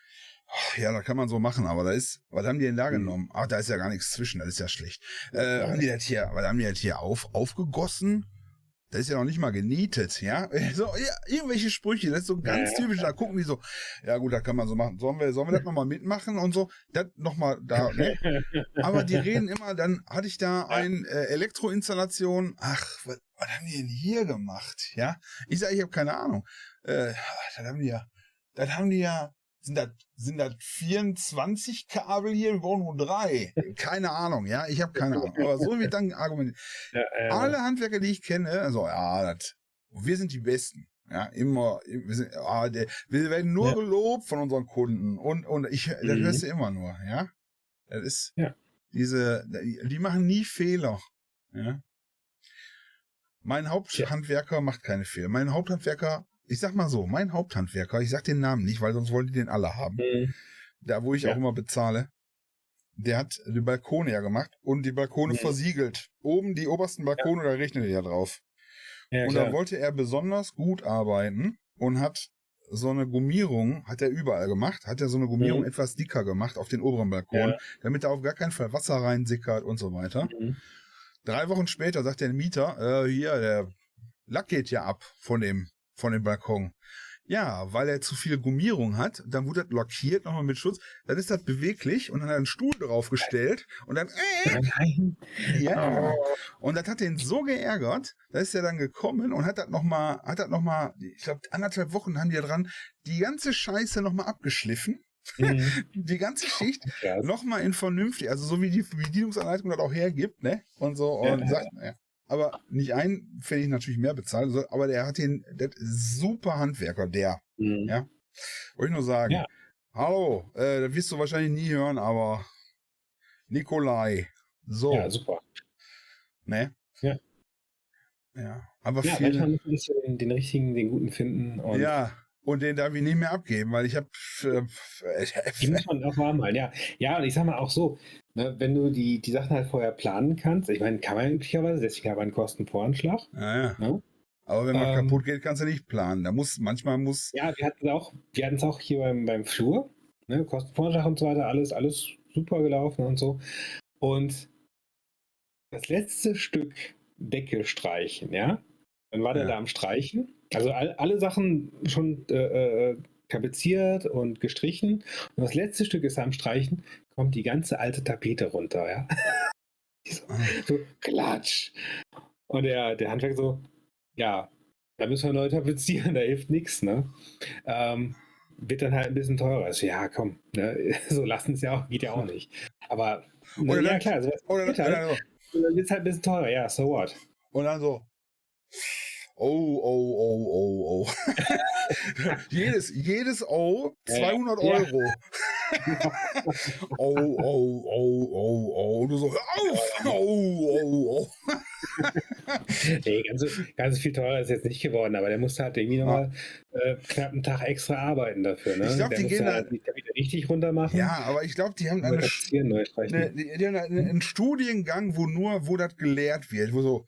Speaker 2: oh, ja, das kann man so machen, aber da ist, was haben die denn da
Speaker 1: Mhm.
Speaker 2: genommen? Ach, da ist ja gar nichts zwischen, das ist ja schlecht. Äh, haben die das hier, was haben die das hier auf, aufgegossen? Das ist ja noch nicht mal genietet, ja? So, ja irgendwelche Sprüche, das ist so ganz
Speaker 1: Ja.
Speaker 2: typisch, da gucken die so, ja gut, das kann man so machen. Sollen wir, sollen wir das nochmal mitmachen und so? Das nochmal da, ne? Aber die reden immer, dann hatte ich da ein äh, Elektroinstallation. Ach, was, was haben die denn hier gemacht? Ja, ich sage, ich habe keine Ahnung. Äh, das haben die ja, das haben die ja, sind das, sind das 24 Kabel hier? Wir brauchen nur drei. Keine Ahnung, ja, ich habe keine Ahnung. Aber so wird dann argumentiert.
Speaker 1: Ja, äh,
Speaker 2: Alle Handwerker, die ich kenne, also ja, das, wir sind die Besten. Ja, immer, wir, sind, ah, der, wir werden nur
Speaker 1: Ja.
Speaker 2: gelobt von unseren Kunden und, und ich, das
Speaker 1: Mhm.
Speaker 2: hörst du immer nur, ja. Das ist,
Speaker 1: Ja.
Speaker 2: diese, die, machen nie Fehler. Ja. Mein Haupthandwerker macht keine Fehler. Mein Haupthandwerker, ich sag mal so, mein Haupthandwerker, ich sag den Namen nicht, weil sonst wollen die den alle haben.
Speaker 1: Mhm.
Speaker 2: Da, wo ich
Speaker 1: Ja.
Speaker 2: auch immer bezahle. Der hat die Balkone ja gemacht und die Balkone
Speaker 1: Mhm.
Speaker 2: versiegelt. Oben die obersten Balkone, da rechnet er ja drauf.
Speaker 1: Ja,
Speaker 2: und da wollte er besonders gut arbeiten und hat so eine Gummierung, hat er überall gemacht, hat er so eine Gummierung
Speaker 1: Mhm.
Speaker 2: etwas dicker gemacht auf den oberen Balkon,
Speaker 1: Ja.
Speaker 2: damit da auf gar keinen Fall Wasser reinsickert und so weiter.
Speaker 1: Mhm.
Speaker 2: Drei Wochen später sagt der Mieter, äh, hier, der Lack geht ja ab von dem, von dem Balkon. Ja, weil er zu viel Gummierung hat, dann wurde das lackiert, nochmal mit Schutz, dann ist das beweglich und dann hat er einen Stuhl draufgestellt und dann, äh,
Speaker 1: Nein.
Speaker 2: ja. Und das hat den so geärgert, da ist er dann gekommen und hat das nochmal, hat das nochmal, ich glaube, anderthalb Wochen haben die dran, die ganze Scheiße nochmal abgeschliffen,
Speaker 1: Mhm.
Speaker 2: die ganze Schicht, nochmal in vernünftig, also so wie die Bedienungsanleitung das auch hergibt, ne? Und so, und
Speaker 1: Ja.
Speaker 2: sagt, ja. Aber nicht ein, fände ich natürlich mehr bezahlt, so, aber der hat den, der super Handwerker, der.
Speaker 1: Mhm.
Speaker 2: Ja. Wollte ich nur sagen.
Speaker 1: Ja.
Speaker 2: Hallo, äh, das wirst du wahrscheinlich nie hören, aber Nikolai. So,
Speaker 1: ja, super.
Speaker 2: ne?
Speaker 1: Ja.
Speaker 2: Ja, aber
Speaker 1: Ja,
Speaker 2: viel.
Speaker 1: manchmal müssen wir den, den richtigen, den guten finden. Und
Speaker 2: ja, und den darf ich nicht mehr abgeben, weil ich habe.
Speaker 1: Die muss man auch halten, ja. Ja, und ich sag mal auch so, ne, wenn du die, die Sachen halt vorher planen kannst, ich meine, kann man üblicherweise, deswegen aber einen Kostenvoranschlag.
Speaker 2: ja, ja.
Speaker 1: Ne?
Speaker 2: Aber wenn was
Speaker 1: Ähm,
Speaker 2: kaputt geht, kannst du nicht planen. Da muss, manchmal muss.
Speaker 1: Ja, wir hatten auch, wir hatten es auch hier beim, beim Flur, ne, Kostenvoranschlag und so weiter, alles, alles super gelaufen und so. Und das letzte Stück Decke streichen, ja, dann war der
Speaker 2: Ja.
Speaker 1: da am Streichen. Also all, alle Sachen schon äh, äh, tapeziert und gestrichen. Und das letzte Stück ist am Streichen, kommt die ganze alte Tapete runter, ja. So, so klatsch. Und der, der Handwerker so, ja, da müssen wir neu tapezieren, da hilft nichts, ne? Ähm, wird dann halt ein bisschen teurer. Also, ja, komm, ne? so lassen es ja auch, geht ja auch nicht. Aber,
Speaker 2: Oder
Speaker 1: ja
Speaker 2: dann-
Speaker 1: klar, so,
Speaker 2: Oder,
Speaker 1: wird halt,
Speaker 2: oder,
Speaker 1: dann wird es halt ein bisschen teurer, ja, so what?
Speaker 2: und dann so. Oh, oh, oh, oh, oh. jedes, jedes O,
Speaker 1: Ja,
Speaker 2: 200
Speaker 1: ja.
Speaker 2: Euro. oh, oh, oh, oh, oh. Und du so, auf! Oh, oh, oh.
Speaker 1: Nee, ganz, ganz viel teurer ist jetzt nicht geworden, aber der musste halt irgendwie nochmal äh, knapp einen Tag extra arbeiten dafür, ne?
Speaker 2: Ich glaub,
Speaker 1: der
Speaker 2: die gehen da-
Speaker 1: halt die Tapete richtig runter machen.
Speaker 2: Ja, aber ich glaube, die haben eine, eine, die, die haben eine, einen Studiengang, wo nur, wo das gelehrt wird, wo so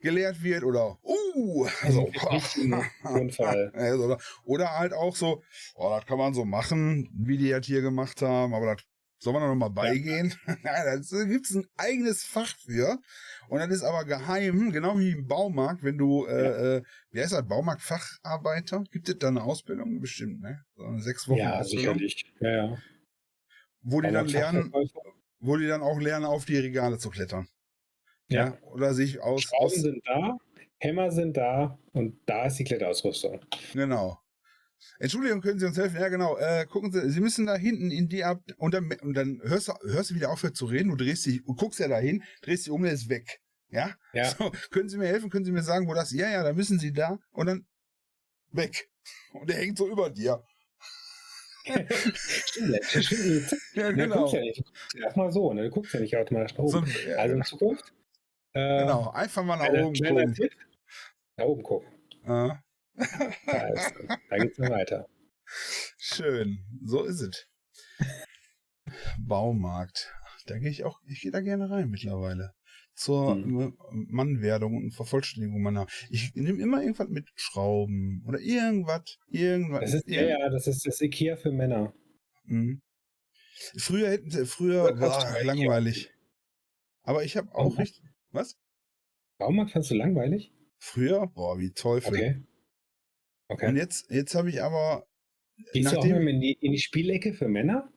Speaker 2: gelehrt wird oder uh, so.
Speaker 1: Richtigen Grundfall.
Speaker 2: Ja, so, oder, oder halt auch so, oh, das kann man so machen, wie die das hier gemacht haben, aber das soll man doch noch mal beigehen. Nein, da gibt es ein eigenes Fach für. Und das ist aber geheim, genau wie im Baumarkt, wenn du, äh, äh, wie heißt das, Baumarktfacharbeiter? Gibt es da eine Ausbildung? Bestimmt, ne? So eine sechs Wochen
Speaker 1: Ja,
Speaker 2: Ausbildung.
Speaker 1: sicherlich. Ja, ja.
Speaker 2: Wo die dann lernen, wo die dann auch lernen, auf die Regale zu klettern.
Speaker 1: Ja.
Speaker 2: Oder sich aus,
Speaker 1: Schrauben
Speaker 2: aus
Speaker 1: sind da, Hämmer sind da und da ist die Klettausrüstung.
Speaker 2: genau. Entschuldigung, können Sie uns helfen? Ja, genau. Äh, gucken Sie, Sie müssen da hinten in die ab und dann, und dann hörst du, hörst du wieder aufhört zu reden, du drehst dich, du guckst ja dahin, drehst dich um, der ist weg. Ja?
Speaker 1: Ja.
Speaker 2: So, können Sie mir helfen? Können Sie mir sagen, wo das? Ja, ja, da müssen Sie da und dann weg. Und der hängt so über dir.
Speaker 1: Stimmt.
Speaker 2: Ja,
Speaker 1: Du
Speaker 2: genau.
Speaker 1: guckst ja nicht. Du guckst ja erstmal so, ne? Du guckst ja nicht automatisch nach
Speaker 2: So,
Speaker 1: oben.
Speaker 2: ja,
Speaker 1: also in Zukunft. Äh,
Speaker 2: genau. Einfach mal nach
Speaker 1: kleiner-
Speaker 2: oben gucken.
Speaker 1: Tipp, Nach oben gucken.
Speaker 2: Ja.
Speaker 1: Da, ist, da geht's noch weiter.
Speaker 2: Schön. So ist es. Baumarkt. Da gehe ich auch, ich gehe da gerne rein mittlerweile. Zur
Speaker 1: Hm.
Speaker 2: Mannwerdung und Vervollständigung meiner. Ich nehme immer irgendwas mit Schrauben oder irgendwas, irgendwas.
Speaker 1: Das ist, ja, ja, das ist das Ikea für Männer.
Speaker 2: Mhm. Früher hätten sie, früher
Speaker 1: bei
Speaker 2: langweilig. Aber ich habe auch richtig, was?
Speaker 1: Baumarkt fandst du langweilig?
Speaker 2: Früher? Boah, wie Teufel.
Speaker 1: Okay.
Speaker 2: Und
Speaker 1: Okay.
Speaker 2: jetzt, jetzt habe ich aber,
Speaker 1: Gehst du auch
Speaker 2: nachdem,
Speaker 1: mal in die, in die Spielecke für Männer?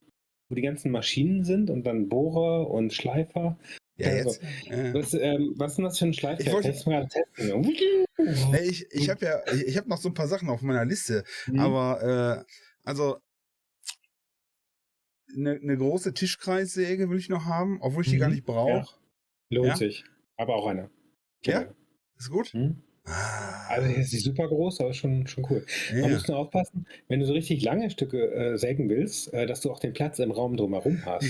Speaker 1: Wo die ganzen Maschinen sind und dann Bohrer und Schleifer.
Speaker 2: ja,
Speaker 1: also,
Speaker 2: jetzt, äh,
Speaker 1: Was, ähm, was ist denn das für ein Schleifer?
Speaker 2: Ich wollte-
Speaker 1: du mal testen?
Speaker 2: Nee, ich ich habe ja, ich, ich habe noch so ein paar Sachen auf meiner Liste,
Speaker 1: Mhm.
Speaker 2: aber äh, also eine ne große Tischkreissäge will ich noch haben, obwohl ich die
Speaker 1: Mhm,
Speaker 2: gar nicht brauche.
Speaker 1: Lohnt
Speaker 2: Ja?
Speaker 1: sich. Aber auch eine.
Speaker 2: Ja? Ist gut?
Speaker 1: Mhm. Also hier ist die super groß, aber schon, schon cool. Man
Speaker 2: ja.
Speaker 1: muss nur aufpassen, wenn du so richtig lange Stücke äh, sägen willst, äh, dass du auch den Platz im Raum drumherum hast.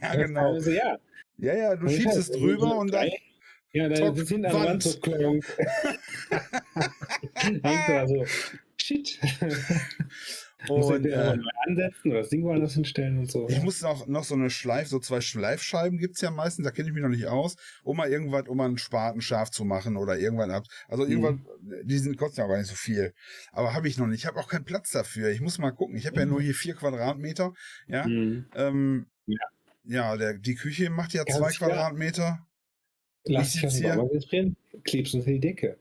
Speaker 2: ja, genau.
Speaker 1: Also, ja.
Speaker 2: Ja, ja, du
Speaker 1: Und
Speaker 2: schiebst es drüber und dann,
Speaker 1: Ja, da
Speaker 2: Zock,
Speaker 1: sind Wand
Speaker 2: Wand.
Speaker 1: so klonk. Hängt da so. Shit.
Speaker 2: Und, äh,
Speaker 1: ansetzen oder das Ding woanders hinstellen und so.
Speaker 2: Ich muss noch, noch so eine Schleif, so zwei Schleifscheiben gibt's ja meistens, da kenne ich mich noch nicht aus, um mal irgendwas, um mal einen Spaten scharf zu machen oder irgendwann ab. Also irgendwas, die sind kosten ja auch gar nicht so viel. Aber habe ich noch nicht. Ich habe auch keinen Platz dafür. Ich muss mal gucken. Ich habe ja nur hier vier Quadratmeter. Ja.
Speaker 1: Mhm.
Speaker 2: Ähm,
Speaker 1: Ja.
Speaker 2: ja, der, die Küche macht ja
Speaker 1: Ganz
Speaker 2: zwei
Speaker 1: klar.
Speaker 2: Quadratmeter.
Speaker 1: Lass
Speaker 2: Ich hier-
Speaker 1: Baumarkt inspirieren. Klebst in die Decke.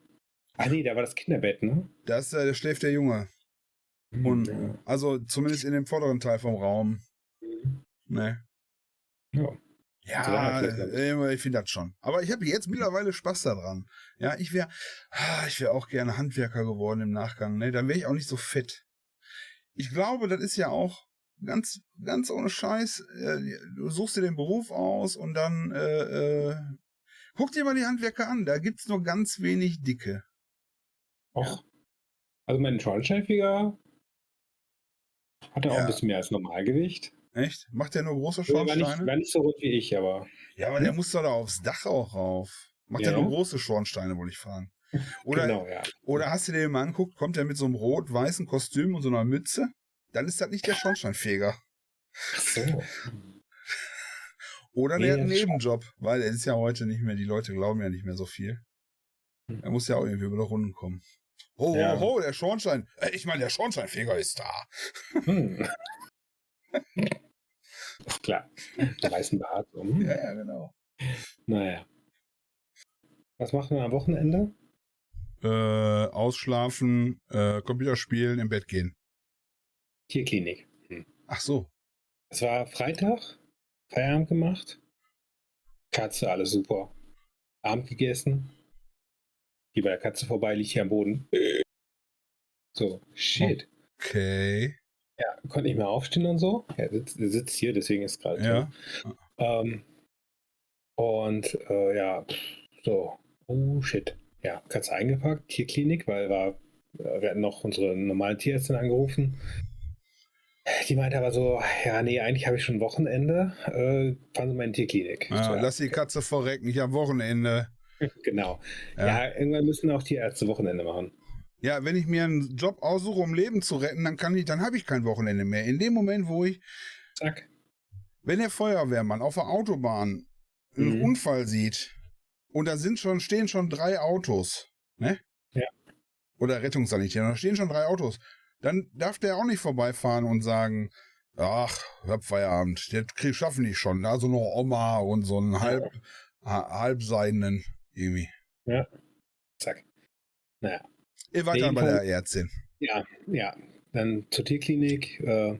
Speaker 1: Ah nee, da war das Kinderbett, ne?
Speaker 2: Da ist, äh, da schläft der Junge.
Speaker 1: Mhm.
Speaker 2: Und
Speaker 1: ja.
Speaker 2: also zumindest in dem vorderen Teil vom Raum.
Speaker 1: Mhm.
Speaker 2: Ne.
Speaker 1: Ja.
Speaker 2: Ja, äh, ich finde das schon. Aber ich habe jetzt mittlerweile Spaß daran. Ja, ich wäre, ich wäre auch gerne Handwerker geworden im Nachgang. Ne, dann wäre ich auch nicht so fett. Ich glaube, das ist ja auch ganz, ganz ohne Scheiß. Äh, du suchst dir den Beruf aus und dann äh, äh, guck dir mal die Handwerker an. Da gibt's nur ganz wenig Dicke.
Speaker 1: Och. Also mein Schornsteinfeger hat er auch
Speaker 2: Ja.
Speaker 1: ein bisschen mehr als Normalgewicht.
Speaker 2: Echt? Macht der nur große
Speaker 1: Also war, nicht,
Speaker 2: Schornsteine?
Speaker 1: war nicht so rund wie ich, aber.
Speaker 2: Ja, aber der muss doch da aufs Dach auch rauf. Macht
Speaker 1: Ja,
Speaker 2: der nur große Schornsteine, wollte ich fragen. Oder,
Speaker 1: genau, ja.
Speaker 2: oder hast du dir den mal anguckt, kommt er mit so einem rot-weißen Kostüm und so einer Mütze? Dann ist das nicht der Schornsteinfeger.
Speaker 1: Ach so.
Speaker 2: Oder
Speaker 1: Nee,
Speaker 2: der hat einen Nebenjob, weil er ist ja heute nicht mehr, die Leute glauben ja nicht mehr so viel.
Speaker 1: Hm.
Speaker 2: Er muss ja auch irgendwie über die Runden kommen. Ho, ho, ho, der Schornstein. Äh, Ich meine, der Schornsteinfeger ist da.
Speaker 1: Hm. Ist klar. Der weißen Bart. So. Hm.
Speaker 2: Ja, ja, genau.
Speaker 1: Naja. Was macht man am Wochenende?
Speaker 2: Äh, ausschlafen, äh, Computer spielen, im Bett gehen.
Speaker 1: Tierklinik.
Speaker 2: Ach so.
Speaker 1: Es war Freitag, Feierabend gemacht. Katze, alles super. Abend gegessen. Die bei der Katze vorbei, liegt hier am Boden. So, shit.
Speaker 2: Okay.
Speaker 1: Ja, konnte nicht mehr aufstehen und so. Er sitzt, er sitzt hier, deswegen ist gerade.
Speaker 2: Ja.
Speaker 1: Ähm, und äh, ja, so, oh shit. Ja, Katze eingepackt, Tierklinik, weil war, äh, wir hatten noch unsere normale Tierärztin angerufen. Die meinte aber so, ja, nee, eigentlich habe ich schon Wochenende. Äh, fahren Sie mal in die Tierklinik. Ich
Speaker 2: Ja,
Speaker 1: so, ja,
Speaker 2: lass die Katze verrecken, nicht am Wochenende.
Speaker 1: Genau.
Speaker 2: Ja.
Speaker 1: Ja. irgendwann müssen auch Tierärzte Wochenende machen.
Speaker 2: Ja, wenn ich mir einen Job aussuche, um Leben zu retten, dann kann ich, dann habe ich kein Wochenende mehr. In dem Moment, wo ich,
Speaker 1: Zack.
Speaker 2: wenn der Feuerwehrmann auf der Autobahn einen
Speaker 1: Mhm.
Speaker 2: Unfall sieht und da sind schon, stehen schon drei Autos, ne?
Speaker 1: Ja.
Speaker 2: Oder Rettungssanitäter, da stehen schon drei Autos, dann darf der auch nicht vorbeifahren und sagen, ach, hab Feierabend, das schaffen die schon. Da so eine Oma und so einen halb, ha- halbseidenen irgendwie.
Speaker 1: Zack. Naja.
Speaker 2: Ihr wart dann bei der Ärztin.
Speaker 1: Ja, ja. Dann zur Tierklinik. Äh,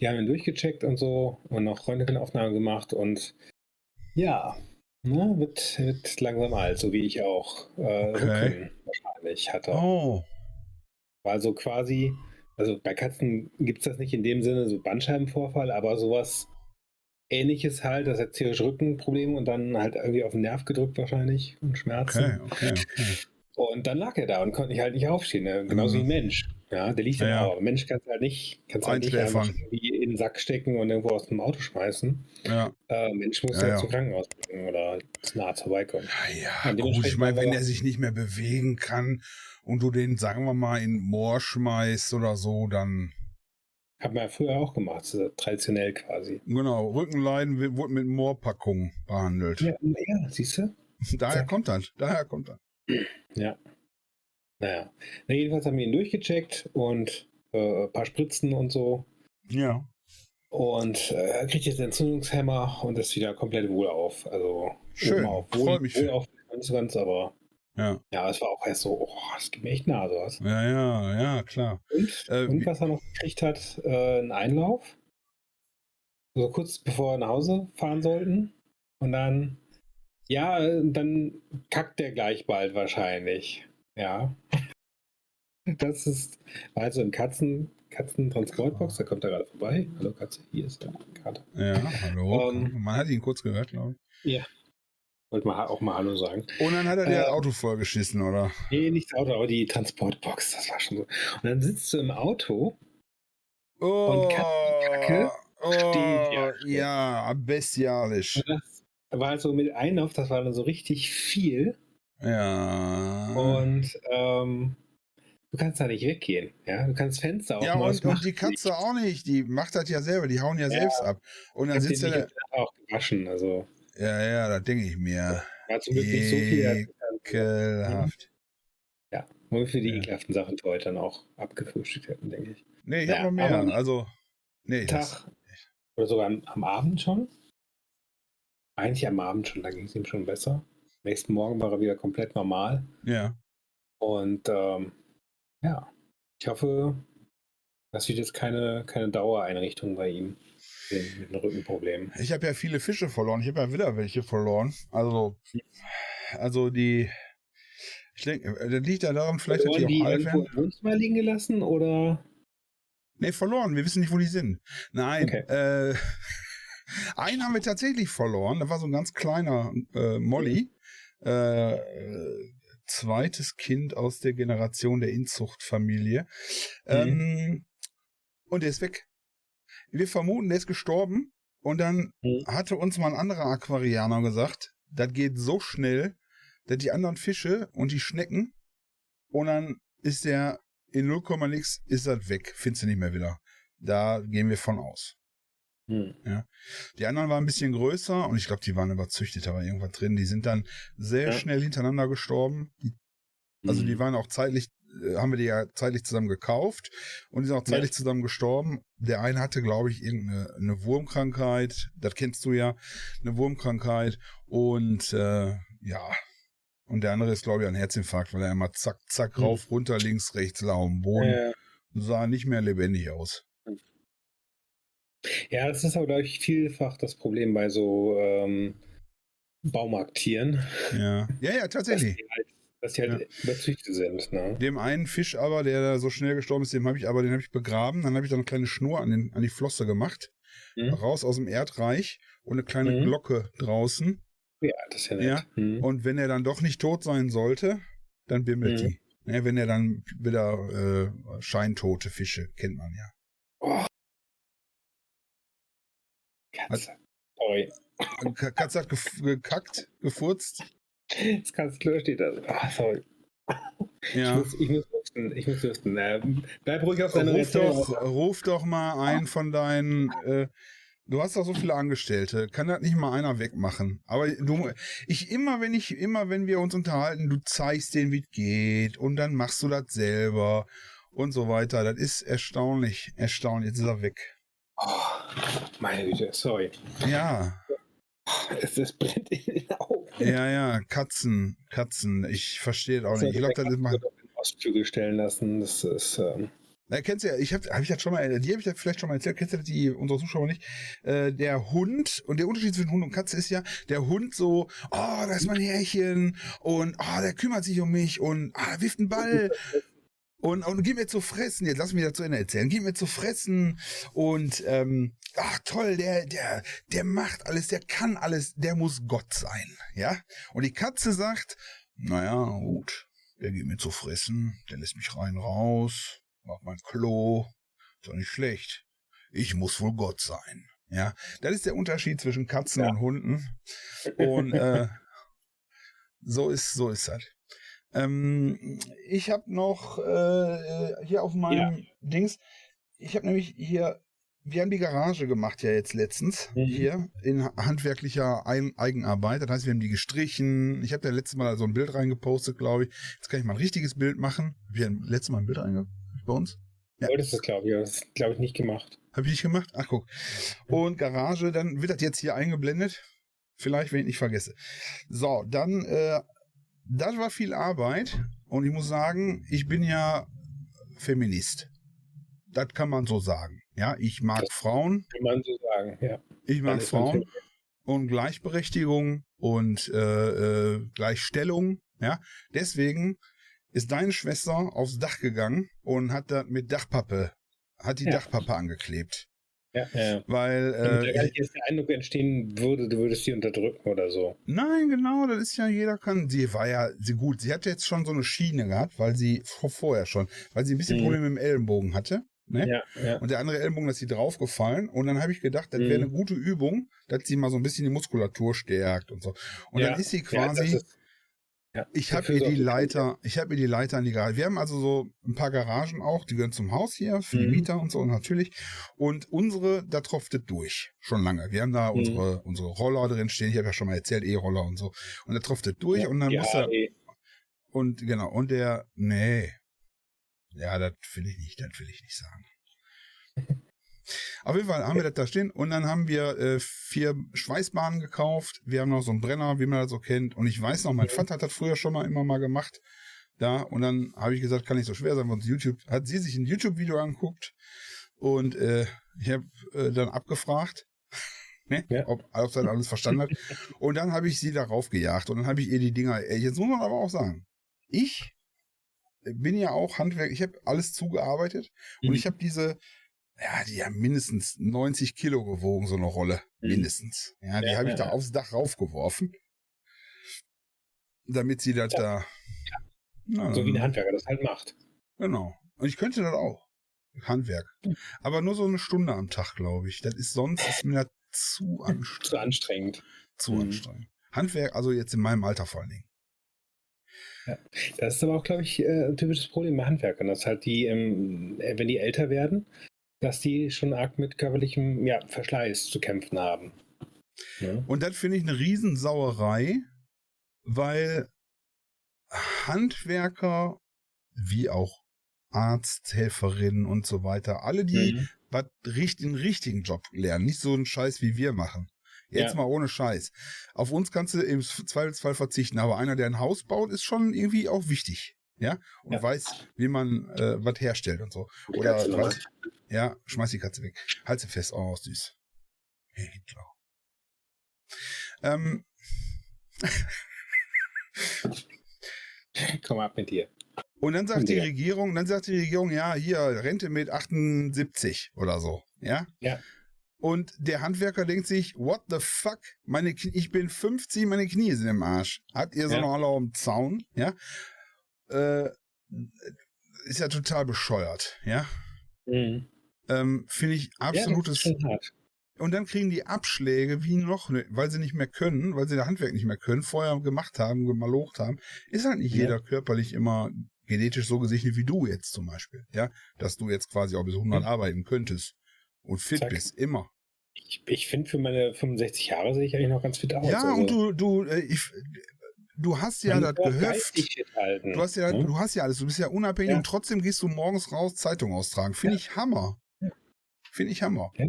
Speaker 1: die haben ihn durchgecheckt und so und noch Röntgenaufnahmen gemacht und ja, ne, wird, wird langsam alt, so wie ich auch. Äh,
Speaker 2: Okay.
Speaker 1: Wahrscheinlich hatte.
Speaker 2: Oh.
Speaker 1: War so quasi, also bei Katzen gibt es das nicht in dem Sinne, so Bandscheibenvorfall, aber sowas ähnliches halt, das hat tierisch Rückenprobleme und dann halt irgendwie auf den Nerv gedrückt wahrscheinlich und Schmerzen.
Speaker 2: Okay, okay, okay.
Speaker 1: Und dann lag er da und konnte nicht halt nicht aufstehen, ne? genauso
Speaker 2: Mhm.
Speaker 1: wie ein Mensch. Ja, der liegt dann
Speaker 2: Ja, ja.
Speaker 1: auch. Mensch kannst du halt nicht, kannst halt nicht irgendwie in den Sack stecken und irgendwo aus dem Auto schmeißen.
Speaker 2: Ja.
Speaker 1: Äh, Mensch muss
Speaker 2: Ja,
Speaker 1: ja,
Speaker 2: ja.
Speaker 1: zum Krankenhaus bringen oder zum Arzt vorbeikommen.
Speaker 2: Ja, ja, gut, ich meine, wenn
Speaker 1: er-
Speaker 2: er sich nicht mehr bewegen kann und du den, sagen wir mal, in Moor schmeißt oder so, dann,
Speaker 1: Hat man ja früher auch gemacht, so traditionell quasi.
Speaker 2: genau, Rückenleiden wi- wurde mit Moorpackung behandelt.
Speaker 1: Ja, ja siehst du?
Speaker 2: Daher
Speaker 1: zack.
Speaker 2: kommt das, daher kommt das.
Speaker 1: Naja. Na, jedenfalls haben wir ihn durchgecheckt und äh, ein paar Spritzen und so.
Speaker 2: Ja.
Speaker 1: Und äh, er kriegt jetzt Entzündungshemmer und ist wieder komplett wohlauf. Also
Speaker 2: Schön,
Speaker 1: auf.
Speaker 2: freut mich
Speaker 1: wohlauf nicht so ganz, aber
Speaker 2: Ja,
Speaker 1: ja, es war auch erst so, oh, es geht mir echt nah sowas.
Speaker 2: ja, ja, ja, klar.
Speaker 1: Und,
Speaker 2: Äh,
Speaker 1: und was er noch gekriegt hat, äh, einen Einlauf. So kurz bevor wir nach Hause fahren sollten. Und dann, ja, dann kackt der gleich bald wahrscheinlich. Ja. Das ist, war also im Katzen, Katzentransportbox, da kommt er gerade vorbei. Hallo Katze, hier ist er gerade.
Speaker 2: Ja, hallo.
Speaker 1: Ähm,
Speaker 2: Man hat ihn kurz gehört, glaube ich.
Speaker 1: Wollte mal auch mal Hallo sagen.
Speaker 2: Und dann hat er dir
Speaker 1: Äh,
Speaker 2: das Auto vollgeschissen, oder?
Speaker 1: Nee, nicht das Auto, aber die Transportbox, das war schon so. Und dann sitzt du im Auto
Speaker 2: Oh,
Speaker 1: Katzenkacke
Speaker 2: oh,
Speaker 1: steht ja.
Speaker 2: ja, bestialisch.
Speaker 1: Und das, war halt so mit Einlauf, das war dann so richtig viel.
Speaker 2: Ja.
Speaker 1: Und ähm, du kannst da nicht weggehen. Ja, du kannst Fenster
Speaker 2: Ja,
Speaker 1: aufmachen.
Speaker 2: und, und die Katze auch nicht. Die macht das ja selber. Die hauen ja,
Speaker 1: Ja.
Speaker 2: selbst ab. Und dann sitzt er
Speaker 1: nicht
Speaker 2: da.
Speaker 1: auch gewaschen. Also,
Speaker 2: Ja, ja, da denke ich mir.
Speaker 1: war zum Glück nicht so viel.
Speaker 2: Ekelhaft.
Speaker 1: Nur für die
Speaker 2: Ja.
Speaker 1: ekelhaften Sachen, die heute dann auch abgefrühstückt hätten, denke ich.
Speaker 2: Nee, ich
Speaker 1: Ja,
Speaker 2: hab noch mehr. Also, nee.
Speaker 1: Tag. Oder sogar am, am Abend schon. Eigentlich am Abend schon, da ging es ihm schon besser. Nächsten Morgen war er wieder komplett normal.
Speaker 2: ja.
Speaker 1: Und ähm, ja, ich hoffe, das wird jetzt keine, keine Dauereinrichtung bei ihm mit einem Rückenproblem.
Speaker 2: Ich habe ja viele Fische verloren. Ich habe ja wieder welche verloren. Also, also die. Ich denke, das liegt ja daran, vielleicht hat die
Speaker 1: die
Speaker 2: auch alt
Speaker 1: irgendwo im Wohnzimmer liegen gelassen oder?
Speaker 2: Nee, verloren. Wir wissen nicht, wo die sind. Nein.
Speaker 1: Okay.
Speaker 2: Äh, einen haben wir tatsächlich verloren. Da war so ein ganz kleiner äh, Molly. Äh, zweites Kind aus der Generation der Inzuchtfamilie. Ähm, und der ist weg. Wir vermuten, der ist gestorben. Und dann
Speaker 1: Mhm.
Speaker 2: hatte uns mal ein anderer Aquarianer gesagt, das geht so schnell, dass die anderen Fische und die Schnecken und dann ist der in 0, nix ist das weg, findest du nicht mehr wieder. Da gehen wir von aus.
Speaker 1: Hm.
Speaker 2: Die anderen waren ein bisschen größer und ich glaube, die waren überzüchtet, war irgendwas drin. Die sind dann sehr
Speaker 1: Ja.
Speaker 2: schnell hintereinander gestorben. Die, also die
Speaker 1: Hm.
Speaker 2: waren auch zeitlich, haben wir die ja zeitlich zusammen gekauft und die sind auch
Speaker 1: Ja.
Speaker 2: zeitlich zusammen gestorben. Der eine hatte, glaube ich, irgendeine eine Wurmkrankheit, das kennst du ja, eine Wurmkrankheit und äh, ja. Und der andere ist, glaube ich, ein Herzinfarkt, weil er immer zack, zack,
Speaker 1: Hm.
Speaker 2: rauf, runter, links, rechts, lau am Boden.
Speaker 1: Äh,
Speaker 2: Sah nicht mehr lebendig aus.
Speaker 1: ja, das ist aber, glaube ich, vielfach das Problem bei so ähm, Baumarkttieren,
Speaker 2: Ja, ja, ja
Speaker 1: dass
Speaker 2: tatsächlich.
Speaker 1: die halt, dass die halt überzüchtet sind. Ne?
Speaker 2: Dem einen Fisch aber, der da so schnell gestorben ist, dem habe ich aber, den habe ich begraben. Dann habe ich da eine kleine Schnur an, den, an die Flosse gemacht,
Speaker 1: Hm?
Speaker 2: raus aus dem Erdreich und eine kleine
Speaker 1: Mhm.
Speaker 2: Glocke draußen.
Speaker 1: Ja, das ist ja nett.
Speaker 2: Ja,
Speaker 1: Hm.
Speaker 2: Und wenn er dann doch nicht tot sein sollte, dann bimmelt
Speaker 1: Mhm.
Speaker 2: die. Ja, wenn er dann wieder äh, scheintote Fische, kennt man ja.
Speaker 1: Oh. Katze. Sorry.
Speaker 2: Katze hat gef gekackt, gefurzt.
Speaker 1: Das Katze Klo steht da. Ah, sorry. Ich
Speaker 2: Ja.
Speaker 1: muss, ich muss husten. Ich muss husten. Äh, bleib ruhig auf deiner
Speaker 2: Ruf doch, ruf doch mal einen von deinen. Äh, du hast doch so viele Angestellte. Kann das nicht mal einer wegmachen? Aber du, ich immer, wenn ich, immer, wenn wir uns unterhalten, du zeigst denen, wie es geht und dann machst du das selber und so weiter. Das ist erstaunlich, erstaunlich. Jetzt ist er weg.
Speaker 1: Oh, meine Güte, sorry.
Speaker 2: Ja,
Speaker 1: Es, es brennt in den Augen.
Speaker 2: ja, ja. Katzen, Katzen. Ich verstehe das auch nicht. Ich glaube, das ist mal.
Speaker 1: Ostflügel stellen lassen. Das ist. Ähm,
Speaker 2: Na, kennst du ja, ich habe hab ich das schon mal, die habe ich das vielleicht schon mal erzählt, kennst du die unsere Zuschauer nicht? Äh, der Hund, und der Unterschied zwischen Hund und Katze ist ja, der Hund so, oh, da ist mein Härchen und oh, der kümmert sich um mich und ah, er wirft einen Ball und, und gib mir zu fressen, jetzt lass mich das zu Ende erzählen, gib mir zu fressen und ähm, ach toll, der, der, der macht alles, der kann alles, der muss Gott sein, ja? Und die Katze sagt, naja, gut, der gibt mir zu fressen, der lässt mich rein raus, macht mein Klo, ist doch nicht schlecht. Ich muss wohl Gott sein. Ja, das ist der Unterschied zwischen Katzen
Speaker 1: Ja.
Speaker 2: und Hunden. Und äh, so ist so ist das. Ähm, ich habe noch äh, hier auf meinem Dings, ich habe nämlich hier, wir haben die Garage gemacht ja jetzt letztens
Speaker 1: Mhm.
Speaker 2: hier in handwerklicher Ein Eigenarbeit. Das heißt, wir haben die gestrichen. Ich habe da letztes Mal so ein Bild reingepostet, glaube ich. Jetzt kann ich mal ein richtiges Bild machen. Wir haben letztes Mal ein Bild reingepostet bei uns. Ja.
Speaker 1: Wolltest du glaube ich, das glaube ich, nicht gemacht.
Speaker 2: Habe ich nicht gemacht? Ach, guck. Und Garage, dann wird das jetzt hier eingeblendet. Vielleicht, wenn ich nicht vergesse. So, dann, äh, das war viel Arbeit. Und ich muss sagen, ich bin ja Feminist. Das kann man so sagen. Ja, ich mag Frauen.
Speaker 1: Kann man so sagen, ja.
Speaker 2: Ich mag Frauen und Gleichberechtigung und äh, äh, Gleichstellung. Ja, deswegen ist deine Schwester aufs Dach gegangen und hat da mit Dachpappe, hat die
Speaker 1: Ja.
Speaker 2: Dachpappe angeklebt.
Speaker 1: Ja, ja.
Speaker 2: Weil,
Speaker 1: da
Speaker 2: äh,
Speaker 1: nicht erst der Eindruck entstehen würde, du würdest sie unterdrücken oder so.
Speaker 2: nein, genau, das ist ja, jeder kann, sie war ja, sie gut, sie hatte jetzt schon so eine Schiene gehabt, weil sie vor- vorher schon, weil sie ein bisschen
Speaker 1: Mhm.
Speaker 2: Probleme mit dem Ellenbogen hatte. Ne?
Speaker 1: Ja, ja.
Speaker 2: Und der andere Ellbogen, das ist sie draufgefallen. Und dann habe ich gedacht, das wäre
Speaker 1: Mhm.
Speaker 2: eine gute Übung, dass sie mal so ein bisschen die Muskulatur stärkt und so. Und
Speaker 1: Ja,
Speaker 2: dann ist sie quasi,
Speaker 1: ist- ja,
Speaker 2: ich habe ihr die Leiter, ich habe ihr die Leiter an die Garage. Wir haben also so ein paar Garagen auch, die gehören zum Haus hier, für die
Speaker 1: Mhm.
Speaker 2: Mieter und so natürlich. Und unsere, da tropft es durch, schon lange. Wir haben da
Speaker 1: Mhm.
Speaker 2: unsere, unsere Roller drin stehen, ich habe ja schon mal erzählt, E-Roller und so. Und da tropft es durch
Speaker 1: Ja,
Speaker 2: und dann
Speaker 1: die
Speaker 2: muss er,
Speaker 1: AE.
Speaker 2: und genau, und der, nee. Ja, das will ich nicht, das will ich nicht sagen. Auf jeden Fall haben wir das da stehen und dann haben wir äh, vier Schweißbahnen gekauft. Wir haben noch so einen Brenner, wie man das so kennt. Und ich weiß noch, mein
Speaker 1: Mhm.
Speaker 2: Vater hat das früher schon mal immer mal gemacht. Da, und dann habe ich gesagt, kann nicht so schwer sein, weil YouTube, hat sie sich ein YouTube-Video angeguckt und äh, ich habe äh, dann abgefragt, ne,
Speaker 1: Ja.
Speaker 2: ob, ob sie alles verstanden hat. Und dann habe ich sie darauf gejagt und dann habe ich ihr die Dinger, ey, jetzt muss man aber auch sagen, ich bin ja auch Handwerk, ich habe alles zugearbeitet und
Speaker 1: Mhm.
Speaker 2: ich habe diese, ja, die haben mindestens 90 Kilo gewogen, so eine Rolle.
Speaker 1: Mhm.
Speaker 2: Mindestens. Ja, die
Speaker 1: Ja,
Speaker 2: habe ich
Speaker 1: ja,
Speaker 2: da
Speaker 1: ja.
Speaker 2: aufs Dach raufgeworfen. Damit sie das da. Na,
Speaker 1: So wie ein Handwerker das halt macht.
Speaker 2: Genau. Und ich könnte das auch. Handwerk. Aber nur so eine Stunde am Tag, glaube ich. Das ist sonst ist mir das zu anstrengend.
Speaker 1: Zu anstrengend.
Speaker 2: Zu
Speaker 1: Mhm.
Speaker 2: anstrengend. Handwerk, also jetzt in meinem Alter vor allen Dingen.
Speaker 1: Das ist aber auch, glaube ich, äh, ein typisches Problem bei Handwerkern, dass halt die, ähm, äh, wenn die älter werden, dass die schon arg mit körperlichem ja, Verschleiß zu kämpfen haben. Ne?
Speaker 2: Und das finde ich eine Riesensauerei, weil Handwerker, wie auch Arzthelferinnen und so weiter, alle die
Speaker 1: Mhm.
Speaker 2: was richt- den richtigen Job lernen, nicht so einen Scheiß wie wir machen. Jetzt
Speaker 1: Ja.
Speaker 2: mal ohne Scheiß. Auf uns kannst du im Zweifelsfall verzichten, aber einer, der ein Haus baut, ist schon irgendwie auch wichtig. Ja, und
Speaker 1: Ja.
Speaker 2: weiß, wie man äh, was herstellt und so.
Speaker 1: Die
Speaker 2: Oder, weiß, ja, schmeiß die Katze weg. Halt sie fest, oh, süß. Hey, Hitler. Ähm,
Speaker 1: Komm ab mit dir.
Speaker 2: Und dann sagt die
Speaker 1: Ja.
Speaker 2: Regierung, dann sagt die Regierung, ja, hier, Rente mit 78 oder so, ja?
Speaker 1: Ja.
Speaker 2: Und der Handwerker denkt sich, what the fuck? Meine, Knie- ich bin 50, meine Knie sind im Arsch. Habt ihr so
Speaker 1: Ja.
Speaker 2: noch alle am Zaun, ja? Äh, ist ja total bescheuert, ja?
Speaker 1: Mhm.
Speaker 2: Ähm, Finde ich
Speaker 1: Ja, das
Speaker 2: absolutes.
Speaker 1: hart.
Speaker 2: und dann kriegen die Abschläge wie noch, ne, weil sie nicht mehr können, weil sie der Handwerk nicht mehr können, vorher gemacht haben, gemalocht haben. Ist halt nicht
Speaker 1: Ja.
Speaker 2: jeder körperlich immer genetisch so gesegnet wie du jetzt zum Beispiel, ja? Dass du jetzt quasi auch bis 100
Speaker 1: Ja.
Speaker 2: arbeiten könntest und fit
Speaker 1: Zack.
Speaker 2: bist, immer.
Speaker 1: Ich, ich finde, für meine 65 Jahre sehe ich eigentlich noch ganz fit aus.
Speaker 2: ja,
Speaker 1: also,
Speaker 2: und du, du, äh, ich, du hast ja das Gehöft. Du hast ja,
Speaker 1: ne?
Speaker 2: du hast ja alles, du bist ja unabhängig
Speaker 1: Ja.
Speaker 2: und trotzdem gehst du morgens raus Zeitung austragen. Finde ich Hammer.
Speaker 1: Ja.
Speaker 2: Finde ich Hammer.
Speaker 1: Ja,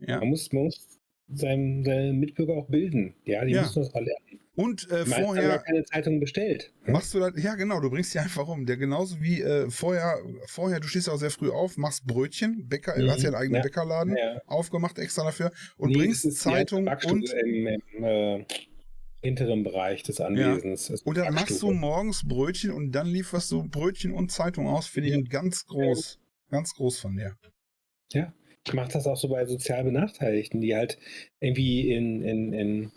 Speaker 2: Ja.
Speaker 1: Man muss, man muss seinen, seine Mitbürger auch bilden. Ja, die
Speaker 2: Ja.
Speaker 1: müssen das alle lernen.
Speaker 2: Und äh,
Speaker 1: haben
Speaker 2: vorher
Speaker 1: keine Zeitung bestellt. ne?
Speaker 2: Machst du das? Ja, genau, du bringst die einfach um. Der genauso wie äh, vorher, vorher, du stehst auch sehr früh auf, machst Brötchen, Bäcker,
Speaker 1: Mhm,
Speaker 2: du hast ja einen eigenen
Speaker 1: ja.
Speaker 2: Bäckerladen
Speaker 1: Ja.
Speaker 2: aufgemacht extra dafür und
Speaker 1: Nee,
Speaker 2: bringst Zeitung und,
Speaker 1: im, im äh, hinteren Bereich des Anwesens. Es ist
Speaker 2: und dann machst du morgens Brötchen und dann lieferst du Brötchen und Zeitung aus. Finde ich
Speaker 1: Ja.
Speaker 2: ganz groß, ganz groß von dir.
Speaker 1: Ich mache das auch so bei sozial Benachteiligten, die halt irgendwie in, in, in,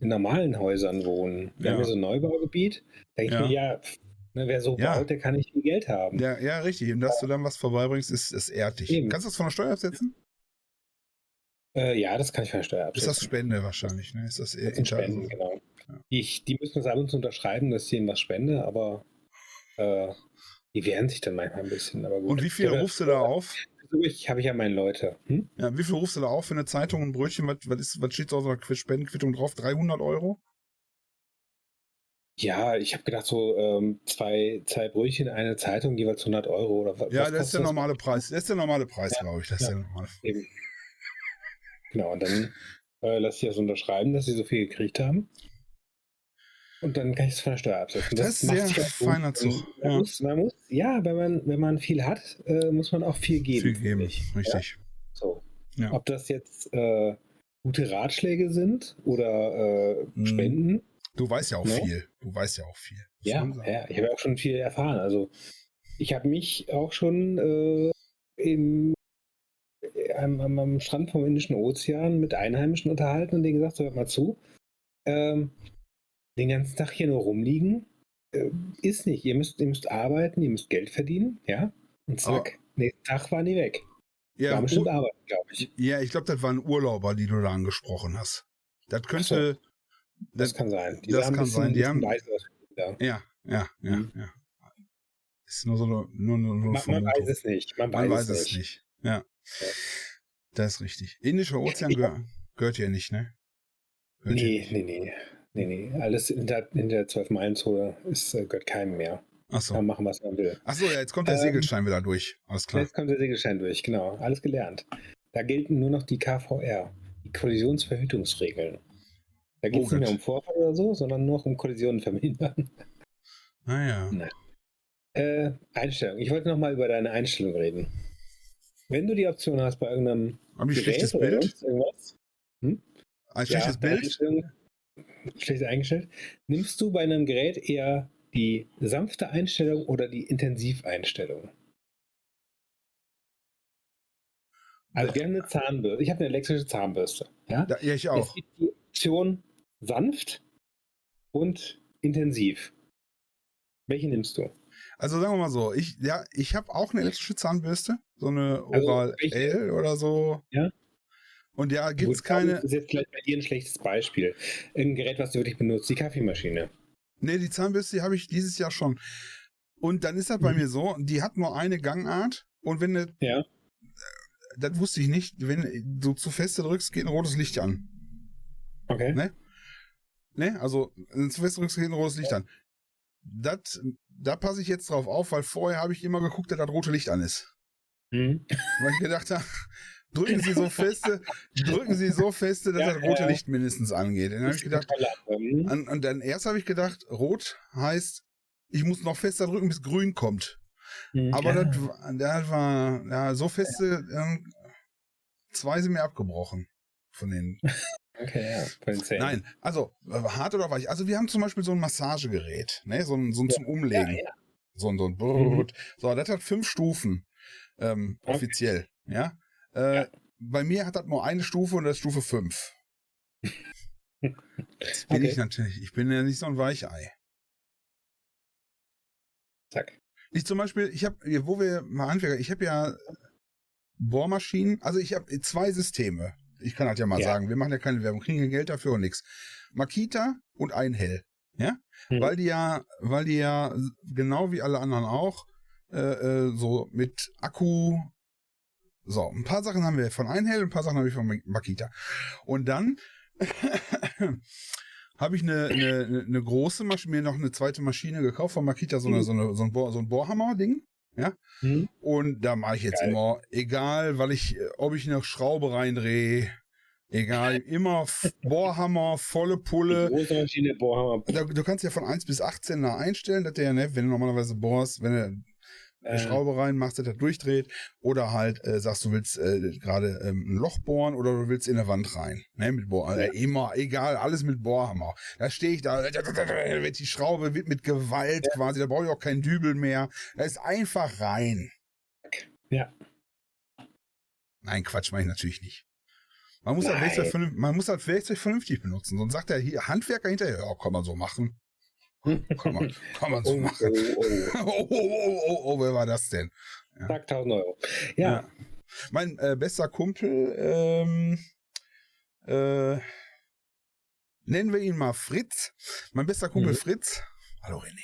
Speaker 1: in normalen Häusern wohnen. Wir
Speaker 2: Ja.
Speaker 1: haben hier so ein Neubaugebiet. Denke
Speaker 2: Ja.
Speaker 1: ich mir, ja, ne, wer so
Speaker 2: Ja.
Speaker 1: baut, der kann nicht viel Geld haben.
Speaker 2: Ja, ja, richtig. Und dass du dann was vorbeibringst, ist, ist.
Speaker 1: Eben.
Speaker 2: Kannst du das von der Steuer absetzen?
Speaker 1: Äh, ja, das kann ich von der Steuer
Speaker 2: Ist
Speaker 1: absetzen.
Speaker 2: das Spende wahrscheinlich, ne? Ist das
Speaker 1: Das Spenden, genau. Ich, die müssen das ab und zu unterschreiben, dass ich ihnen was spende, aber äh, die wehren sich dann manchmal ein bisschen. Aber gut.
Speaker 2: Und wie viel rufst du da auf?
Speaker 1: Ich habe ich ja meine Leute. Hm?
Speaker 2: Ja, wie viel rufst du da auf für eine Zeitung und ein Brötchen? Was, was, ist, was steht so auf der Qu- Spendenquittung drauf? 300 Euro?
Speaker 1: Ja, ich habe gedacht, so ähm, zwei, zwei Brötchen, eine Zeitung, jeweils 100 Euro. Oder wa-
Speaker 2: Ja,
Speaker 1: was
Speaker 2: das ist der normale Preis. Das ist der normale Preis,
Speaker 1: Ja.
Speaker 2: glaube ich. Das ist
Speaker 1: Ja.
Speaker 2: der normale.
Speaker 1: Eben. Genau, und dann äh, lasse ich das unterschreiben, dass sie so viel gekriegt haben. Und dann kann ich es von der Steuer absetzen.
Speaker 2: Das ist
Speaker 1: macht
Speaker 2: sehr
Speaker 1: gut.
Speaker 2: feiner Zug,
Speaker 1: Man,
Speaker 2: ja.
Speaker 1: muss, man muss, ja, wenn man, wenn man viel hat, äh, muss man auch viel geben.
Speaker 2: Viel geben.
Speaker 1: ich.
Speaker 2: Richtig.
Speaker 1: So.
Speaker 2: Ja.
Speaker 1: Ob das jetzt äh, gute Ratschläge sind oder äh,
Speaker 2: Mhm.
Speaker 1: Spenden.
Speaker 2: Du weißt ja auch
Speaker 1: Ne?
Speaker 2: viel. Du weißt ja auch viel.
Speaker 1: Ja, ja, ich habe auch schon viel erfahren. Also ich habe mich auch schon äh, im, am, am, am Strand vom Indischen Ozean mit Einheimischen unterhalten und denen gesagt, so hört mal zu, ähm, den ganzen Tag hier nur rumliegen, äh, ist nicht. Ihr müsst, ihr müsst arbeiten, ihr müsst Geld verdienen, ja, und zack. nächsten Tag waren die weg.
Speaker 2: Ja,
Speaker 1: War bestimmt Arbeit, glaube ich.
Speaker 2: ja ich glaube, das waren Urlauber, die du da angesprochen hast. Das könnte.
Speaker 1: Das, kann sein.
Speaker 2: das
Speaker 1: sahen ein
Speaker 2: kann
Speaker 1: bisschen-
Speaker 2: sein, die haben-.
Speaker 1: Ja.
Speaker 2: Ja, ja, ja,
Speaker 1: Mhm.
Speaker 2: ja. Ist nur so eine, nur, nur, nur
Speaker 1: Man, man weiß es nicht. Man weiß,
Speaker 2: Man weiß
Speaker 1: es
Speaker 2: es
Speaker 1: nicht.
Speaker 2: nicht. Ja.
Speaker 1: Ja.
Speaker 2: Das ist richtig. Indischer Ozean gehör, gehört hier nicht, ne? Hier
Speaker 1: Nee, nee, nee. Nee, nee. Alles in der, in der 12-Meilen-Zone ist, äh, gehört keinem mehr.
Speaker 2: Achso.
Speaker 1: Kann machen, was man will.
Speaker 2: Achso, ja, jetzt kommt der
Speaker 1: Ähm,
Speaker 2: Segelstein wieder durch. Alles klar.
Speaker 1: Jetzt kommt der Segelschein durch, genau. Alles gelernt. Da gelten nur noch die KVR, die Kollisionsverhütungsregeln. Da geht es
Speaker 2: Oh
Speaker 1: nicht mehr um Vorfall oder so, sondern nur noch um Kollisionen vermindern.
Speaker 2: Naja.
Speaker 1: Äh, Einstellung. Ich wollte noch mal über deine Einstellung reden. Wenn du die Option hast bei irgendeinem
Speaker 2: Habe ich
Speaker 1: Gerät
Speaker 2: schlechtes Bild?
Speaker 1: irgendwas,
Speaker 2: Ein schlechtes
Speaker 1: bei
Speaker 2: Bild?
Speaker 1: Schlecht eingestellt, nimmst du bei einem Gerät eher die sanfte Einstellung oder die Intensiveinstellung? Also wir haben eine Zahnbürste. Ich habe eine elektrische Zahnbürste. Ja?
Speaker 2: Da, ja, ich
Speaker 1: Es
Speaker 2: auch.
Speaker 1: gibt die Option sanft und intensiv. Welche nimmst du?
Speaker 2: Also sagen wir mal so, ich, ja, ich habe auch eine elektrische Zahnbürste, so eine
Speaker 1: Also,
Speaker 2: Oral
Speaker 1: welche?
Speaker 2: L oder so.
Speaker 1: Ja.
Speaker 2: Und ja, gibt es keine.
Speaker 1: ist jetzt vielleicht bei dir ein schlechtes Beispiel. Ein Gerät, was du wirklich benutzt, die Kaffeemaschine.
Speaker 2: Nee, die Zahnbürste die habe ich dieses Jahr schon. Und dann ist das bei
Speaker 1: Mhm.
Speaker 2: mir so, die hat nur eine Gangart und wenn du,
Speaker 1: Ja.
Speaker 2: das wusste ich nicht, wenn du zu feste drückst, geht ein rotes Licht an.
Speaker 1: Okay.
Speaker 2: Ne? Ne? Also, wenn du zu fest drückst, geht ein rotes Licht an. Das, da passe ich jetzt drauf auf, weil vorher habe ich immer geguckt, dass das rote Licht an ist.
Speaker 1: Mhm.
Speaker 2: Weil ich gedacht habe, drücken Sie so feste, drücken Sie so feste, dass
Speaker 1: Ja,
Speaker 2: das rote
Speaker 1: ja.
Speaker 2: Licht mindestens angeht. Dann habe ich gedacht,
Speaker 1: Antwort. Mhm.
Speaker 2: und, dann erst habe ich gedacht, rot heißt, ich muss noch fester drücken, bis grün kommt.
Speaker 1: Mhm.
Speaker 2: Aber
Speaker 1: Ja.
Speaker 2: das, war- das war ja, so feste, ähm, zwei sind mir abgebrochen von den.
Speaker 1: Okay, ja. Zähnen.
Speaker 2: Nein, also äh, hart oder weich. Also wir haben zum Beispiel so ein Massagegerät, ne, so ein, so ein zum Umlegen. So ein, so ein
Speaker 1: Mhm.
Speaker 2: So, das hat fünf Stufen, ähm,
Speaker 1: Okay.
Speaker 2: offiziell, ja. Äh,
Speaker 1: Ja.
Speaker 2: Bei mir hat das nur eine Stufe und das ist Stufe 5. Jetzt bin
Speaker 1: Okay.
Speaker 2: ich natürlich, ich bin ja nicht so ein Weichei.
Speaker 1: Zack.
Speaker 2: Ich zum Beispiel, ich habe, wo wir mal Handwerker, ich habe ja Bohrmaschinen, also ich habe zwei Systeme. Ich kann halt ja mal
Speaker 1: Ja.
Speaker 2: sagen, wir machen ja keine Werbung, kriegen kein Geld dafür und nix. Makita und Einhell, ja?
Speaker 1: Mhm.
Speaker 2: Weil die ja, weil die ja genau wie alle anderen auch äh, äh, so mit Akku so, ein paar Sachen haben wir von Einhell, ein paar Sachen habe ich von Makita. Und dann habe ich eine, eine, eine- große Maschine, mir noch eine zweite Maschine gekauft von Makita, so, eine,
Speaker 1: Mhm.
Speaker 2: so, eine, so ein, Bohr, so ein Bohrhammer-Ding.
Speaker 1: Mhm.
Speaker 2: Und da mache ich jetzt
Speaker 1: Geil.
Speaker 2: immer, egal, weil ich, ob ich eine Schraube reindrehe, egal, immer Bohrhammer, volle
Speaker 1: Die
Speaker 2: Pulle.
Speaker 1: große Maschine, Bohrhammer.
Speaker 2: Da, du kannst ja von 1 bis 18 da einstellen, dass der, ne, wenn du normalerweise bohrst, wenn du eine
Speaker 1: Äh,
Speaker 2: Schraube reinmachst, dass er durchdreht. Oder halt äh, sagst, du willst äh, gerade ähm, ein Loch bohren oder du willst in eine Wand rein. Ne, mit Bohr. Also
Speaker 1: Ja.
Speaker 2: immer, egal, alles mit Bohrhammer. Da stehe ich da, wird die Schraube wird mit Gewalt quasi, da brauche ich auch keinen Dübel mehr. Da ist einfach rein.
Speaker 1: Ja.
Speaker 2: Nein, Quatsch, mache ich natürlich nicht. Man muss, das
Speaker 1: Nein.
Speaker 2: Werkzeug, vernünf- man muss das Werkzeug vernünftig benutzen. Sonst sagt der hier Handwerker hinterher, ja, kann man so machen. Kann man, kann man so
Speaker 1: Oh,
Speaker 2: machen.
Speaker 1: oh, oh.
Speaker 2: Oh, oh, oh, oh, oh, wer war das denn?
Speaker 1: Zack, 1000 Euro. Ja.
Speaker 2: Mein äh, bester Kumpel, ähm, äh, nennen wir ihn mal Fritz. Mein bester Kumpel
Speaker 1: Mhm.
Speaker 2: Fritz. Hallo René.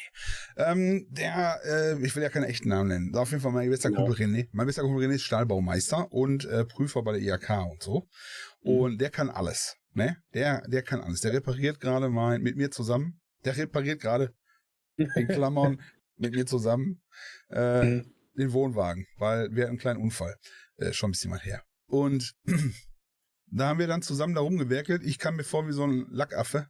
Speaker 2: Ähm, der, äh, ich will ja keinen echten Namen nennen. Auf jeden Fall mein bester
Speaker 1: Genau.
Speaker 2: Kumpel René. Mein bester Kumpel René ist Stahlbaumeister und äh, Prüfer bei der IHK und so.
Speaker 1: Mhm.
Speaker 2: Und der kann alles. Ne? Der, der kann alles. Der repariert gerade mal mit mir zusammen. Der repariert gerade in Klammern mit mir zusammen äh,
Speaker 1: Mhm.
Speaker 2: den Wohnwagen, weil wir hatten einen kleinen Unfall. Äh, schon ein bisschen mal her. Und da haben wir dann zusammen da rumgewerkelt. Ich kam mir vor wie so ein Lackaffe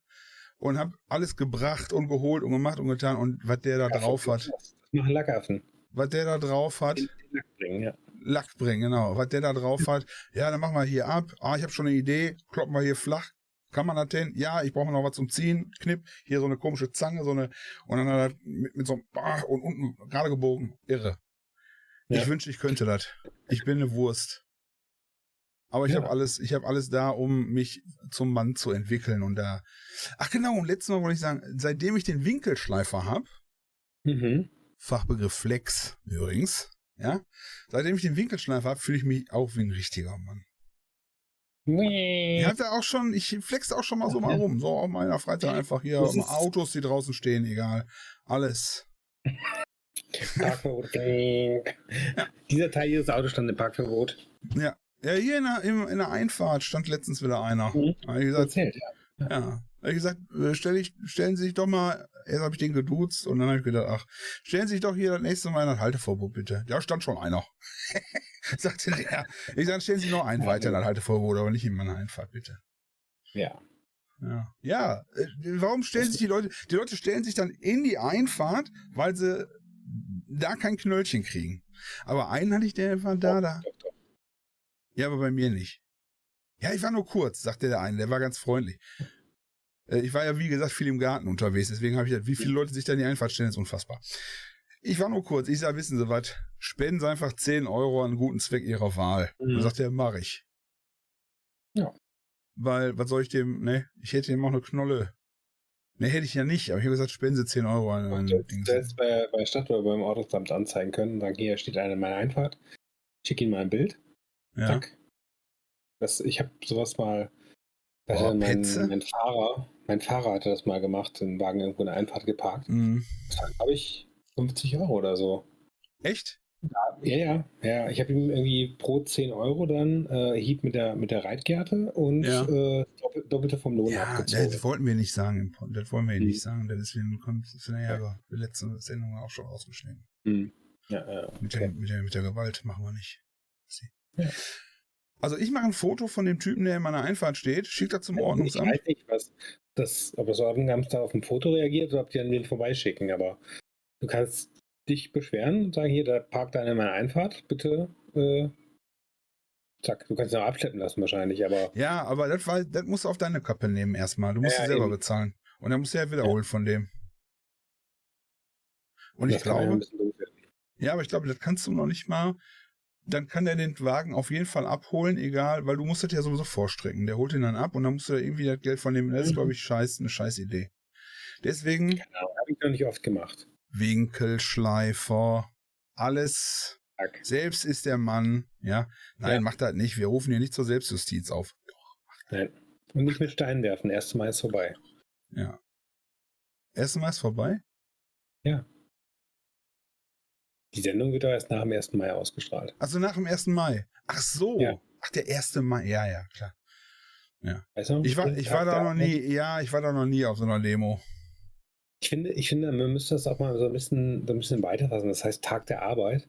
Speaker 2: und habe alles gebracht und geholt und gemacht und getan. Und was der da drauf hat,
Speaker 1: machen Lackaffen.
Speaker 2: was der da drauf hat,
Speaker 1: Lack bringen, ja.
Speaker 2: Lack bringen, genau. Was der da drauf hat, ja, dann machen wir hier ab. Ah, ich habe schon eine Idee. Kloppen wir hier flach. Kann man das denn? Ja, ich brauche noch was zum Ziehen. Knipp. Hier so eine komische Zange, so eine. Und dann hat er mit, mit so einem. Ah, und unten gerade gebogen. Irre.
Speaker 1: Ja.
Speaker 2: Ich wünschte, ich könnte das. Ich bin eine Wurst. Aber ich
Speaker 1: Ja.
Speaker 2: habe alles, ich habe alles da, um mich zum Mann zu entwickeln und da. Ach genau, und letztes Mal wollte ich sagen, seitdem ich den Winkelschleifer habe,
Speaker 1: Mhm.
Speaker 2: Fachbegriff Flex übrigens, Ja? Seitdem ich den Winkelschleifer habe, fühle ich mich auch wie ein richtiger Mann. Ich hatte auch schon, ich flex auch schon mal so mal rum. So auf meiner Freizeit einfach hier Autos, die draußen stehen, egal. Alles.
Speaker 1: Parkverbot. Ja. Dieser Teil hier des Autos stand im Parkverbot.
Speaker 2: Ja. Ja, hier in der, in, in der Einfahrt stand letztens wieder einer. Mhm. Ich gesagt, Erzählt, ja. ja. Ich gesagt, äh, stell ich, stellen Sie sich doch mal, erst habe ich den geduzt und dann habe ich gedacht, ach, stellen Sie sich doch hier das nächste Mal ein Halteverbot bitte. Ja, stand schon einer. sagte der. Ich sage, stellen Sie noch einen weiter in das Halteverbot, aber nicht in meiner Einfahrt bitte.
Speaker 1: Ja.
Speaker 2: Ja. ja, äh, warum stellen sich die Leute, die Leute stellen sich dann in die Einfahrt, weil sie da kein Knöllchen kriegen. Aber einen hatte ich, der war da, da. Ja, aber bei mir nicht. Ja, ich war nur kurz, sagte der eine, der war ganz freundlich. Äh, ich war ja, wie gesagt, viel im Garten unterwegs, deswegen habe ich gedacht, wie viele Leute sich da in die Einfahrt stellen, ist unfassbar. Ich war nur kurz, ich sag, wissen Sie was, spenden Sie einfach 10 Euro an einen guten Zweck Ihrer Wahl. Mhm. Und sagt er, mach ich.
Speaker 1: Ja.
Speaker 2: Weil, was soll ich dem, ne, ich hätte ihm auch eine Knolle. Ne, hätte ich ja nicht, aber ich habe gesagt, spenden Sie 10 Euro an
Speaker 1: ein Ding. Du hättest bei, bei Stadt oder beim Ordnungsamt anzeigen können und sagen, hier steht einer in meiner Einfahrt, schick Ihnen mal ein Bild.
Speaker 2: Ja. Zack.
Speaker 1: Das, ich habe sowas mal, oh, mein, mein, Fahrer, mein Fahrer hatte das mal gemacht, den Wagen irgendwo in der Einfahrt geparkt. Mhm. Das glaube ich, 50 Euro oder so.
Speaker 2: Echt?
Speaker 1: Ja, ja, ja. Ich habe ihm irgendwie pro 10 Euro dann äh, Hieb mit der, mit der Reitgerte und ja. äh, doppel, doppelte vom Lohn ja, abgezogen.
Speaker 2: Das wollten wir nicht sagen. Das wollen wir mhm. nicht sagen. Das ist wir ja, ja. die letzte Sendung auch schon ausgeschnitten.
Speaker 1: Mhm. Ja, ja,
Speaker 2: okay. mit, der, mit, der, mit der Gewalt machen wir nicht. Ja. Also ich mache ein Foto von dem Typen, der in meiner Einfahrt steht, schickt das zum Ordnungsamt. Ich weiß nicht,
Speaker 1: was das, ob das Ordnungsamt da auf ein Foto reagiert oder ob die an den vorbeischicken, aber du kannst dich beschweren und sagen, hier, da parkt einer in meiner Einfahrt, bitte. Äh, zack, du kannst ihn auch abschleppen lassen wahrscheinlich, aber.
Speaker 2: Ja, aber das, war, das musst du auf deine Kappe nehmen erstmal. Du musst ja, selber eben. bezahlen. Und dann musst du ja wiederholen ja. von dem. Und das ich glaube. Ja, aber ich glaube, das kannst du noch nicht mal. Dann kann der den Wagen auf jeden Fall abholen, egal, weil du musst das ja sowieso vorstrecken. Der holt ihn dann ab und dann musst du da irgendwie das Geld von dem. Das ist, mhm. glaube ich, scheiß, eine scheiß Idee. Deswegen.
Speaker 1: Genau, habe ich noch nicht oft gemacht.
Speaker 2: Winkelschleifer, alles. Zack. Selbst ist der Mann, ja. Nein, ja. macht das nicht. Wir rufen hier nicht zur Selbstjustiz auf.
Speaker 1: Nein. Und nicht mit Steinen werfen. Erste Mal ist vorbei.
Speaker 2: Ja. Erste Mal ist vorbei?
Speaker 1: Ja. Die Sendung wird doch erst nach dem 1. Mai ausgestrahlt.
Speaker 2: Also nach dem 1. Mai. Ach so. Ja. Ach, der 1. Mai. Ja, ja, klar. Ja. Du, ich war, ich war da noch nie, ja, ich war da noch nie auf so einer Demo.
Speaker 1: Ich finde, ich finde, man müsste das auch mal so ein bisschen, so ein bisschen weiterfassen. Das heißt Tag der Arbeit.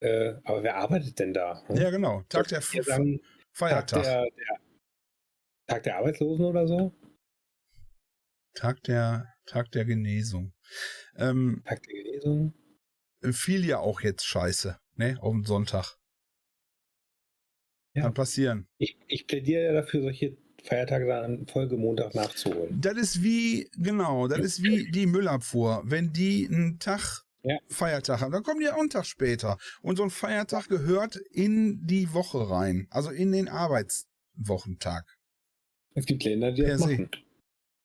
Speaker 1: Äh, aber wer arbeitet denn da?
Speaker 2: Hm? Ja, genau. Tag der sagen, Feiertag. Tag der, der,
Speaker 1: Tag der Arbeitslosen oder so?
Speaker 2: Tag der, Tag der Genesung.
Speaker 1: Ähm, Tag der Genesung?
Speaker 2: Fiel ja auch jetzt scheiße, ne? Auf den Sonntag. Ja. Kann passieren.
Speaker 1: Ich, ich plädiere ja dafür, solche Feiertage dann am Folgemontag nachzuholen.
Speaker 2: Das ist wie, genau, das ist wie die Müllabfuhr. Wenn die einen Tag ja. Feiertag haben, dann kommen die auch einen Tag später. Und so ein Feiertag gehört in die Woche rein, also in den Arbeitswochentag.
Speaker 1: Es gibt Länder, die das machen.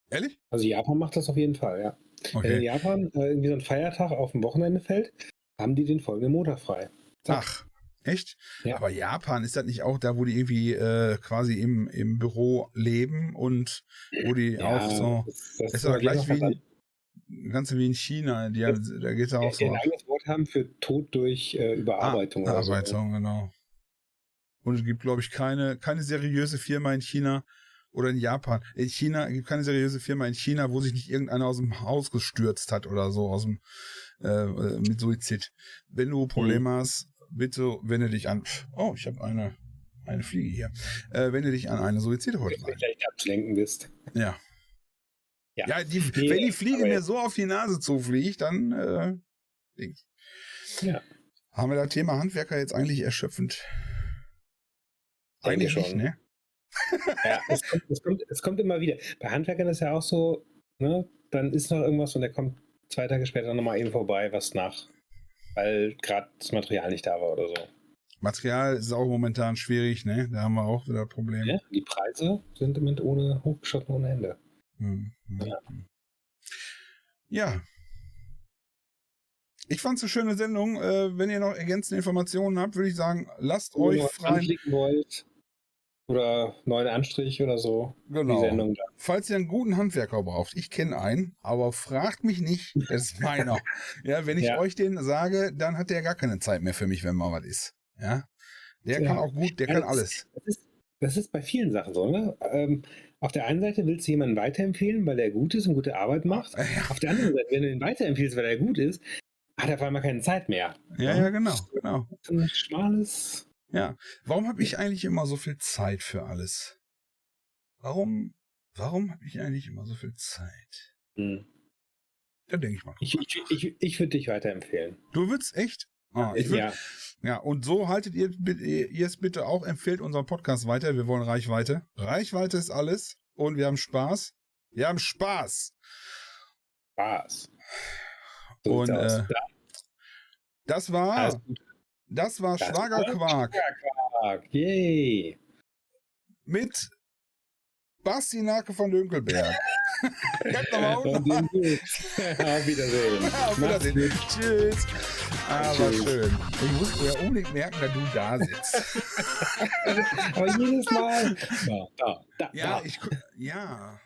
Speaker 2: Ehrlich?
Speaker 1: Also Japan macht das auf jeden Fall, ja. Okay. Wenn in Japan äh, irgendwie so ein Feiertag auf dem Wochenende fällt, haben die den folgenden Montag frei.
Speaker 2: Zack. Ach, Echt? Ja. Aber Japan, ist das nicht auch da, wo die irgendwie äh, quasi im, im Büro leben und wo die ja, auch so. Das, das ist aber gleich wie in, ganz wie in China. Die, das, da geht es auch so.
Speaker 1: Ein eigenes Wort haben für Tod durch äh, Überarbeitung.
Speaker 2: Ah, Überarbeitung, so. genau. Und es gibt, glaube ich, keine, keine seriöse Firma in China oder in Japan. In China gibt keine seriöse Firma in China, wo sich nicht irgendeiner aus dem Haus gestürzt hat oder so, aus dem äh, äh mit Suizid. Wenn du Probleme mhm. hast, bitte wende dich an. Oh, ich habe eine, eine Fliege hier. Äh, wende dich an eine Suizidhotline. Wenn du
Speaker 1: gleich abzulenken bist.
Speaker 2: Ja. Ja, ja die, nee, wenn die Fliege mir so auf die Nase zufliegt, dann äh,
Speaker 1: ja.
Speaker 2: haben wir das Thema Handwerker jetzt eigentlich erschöpfend.
Speaker 1: Eigentlich schon. ne? ja, es kommt, es, kommt, es kommt immer wieder. Bei Handwerkern ist ja auch so, ne, dann ist noch irgendwas und der kommt zwei Tage später nochmal eben vorbei, was nach weil gerade das Material nicht da war oder so.
Speaker 2: Material ist auch momentan schwierig, ne? Da haben wir auch wieder Probleme.
Speaker 1: Ja, die Preise sind im Moment ohne hochgeschossen ohne Ende.
Speaker 2: Hm, hm, ja. ja. ich fand es eine schöne Sendung. Äh, wenn ihr noch ergänzende Informationen habt, würde ich sagen, lasst Wenn euch frei.
Speaker 1: wollt oder neuen Anstrich oder so.
Speaker 2: Genau. Falls ihr einen guten Handwerker braucht, ich kenne einen, aber fragt mich nicht, das ist meiner. ja, wenn ich ja. euch den sage, dann hat der gar keine Zeit mehr für mich, wenn mal was ist. Ja. Der ja. kann auch gut, der ja, kann alles.
Speaker 1: Das ist, das ist bei vielen Sachen so, ne? Ähm, auf der einen Seite willst du jemanden weiterempfehlen, weil er gut ist und gute Arbeit macht. Auf der anderen Seite, wenn du ihn weiterempfiehlst, weil er gut ist, hat er auf einmal keine Zeit mehr.
Speaker 2: Ja, ja, genau, genau.
Speaker 1: Ein schmales.
Speaker 2: Ja. Warum habe ich eigentlich immer so viel Zeit für alles? Warum, warum habe ich eigentlich immer so viel Zeit? Hm. Da denke ich mal.
Speaker 1: Ich, ich, ich, ich würde dich weiterempfehlen.
Speaker 2: Du würdest echt? Ah, ich würd, ja. ja, und so haltet ihr, ihr es bitte auch, empfehlt unseren Podcast weiter. Wir wollen Reichweite. Reichweite ist alles und wir haben Spaß. Wir haben Spaß.
Speaker 1: Spaß.
Speaker 2: So und äh, das war das war das Schlagerquark. Schlagerquark.
Speaker 1: Yay.
Speaker 2: Mit Basti Nake von Dünkelberg.
Speaker 1: Auf Wiedersehen.
Speaker 2: Auf Wiedersehen. Tschüss. Aber Tschüss. schön. Ich muss ja unbedingt merken, dass du da sitzt.
Speaker 1: Aber jedes Mal.
Speaker 2: Da, da, da, ja, ich, ja.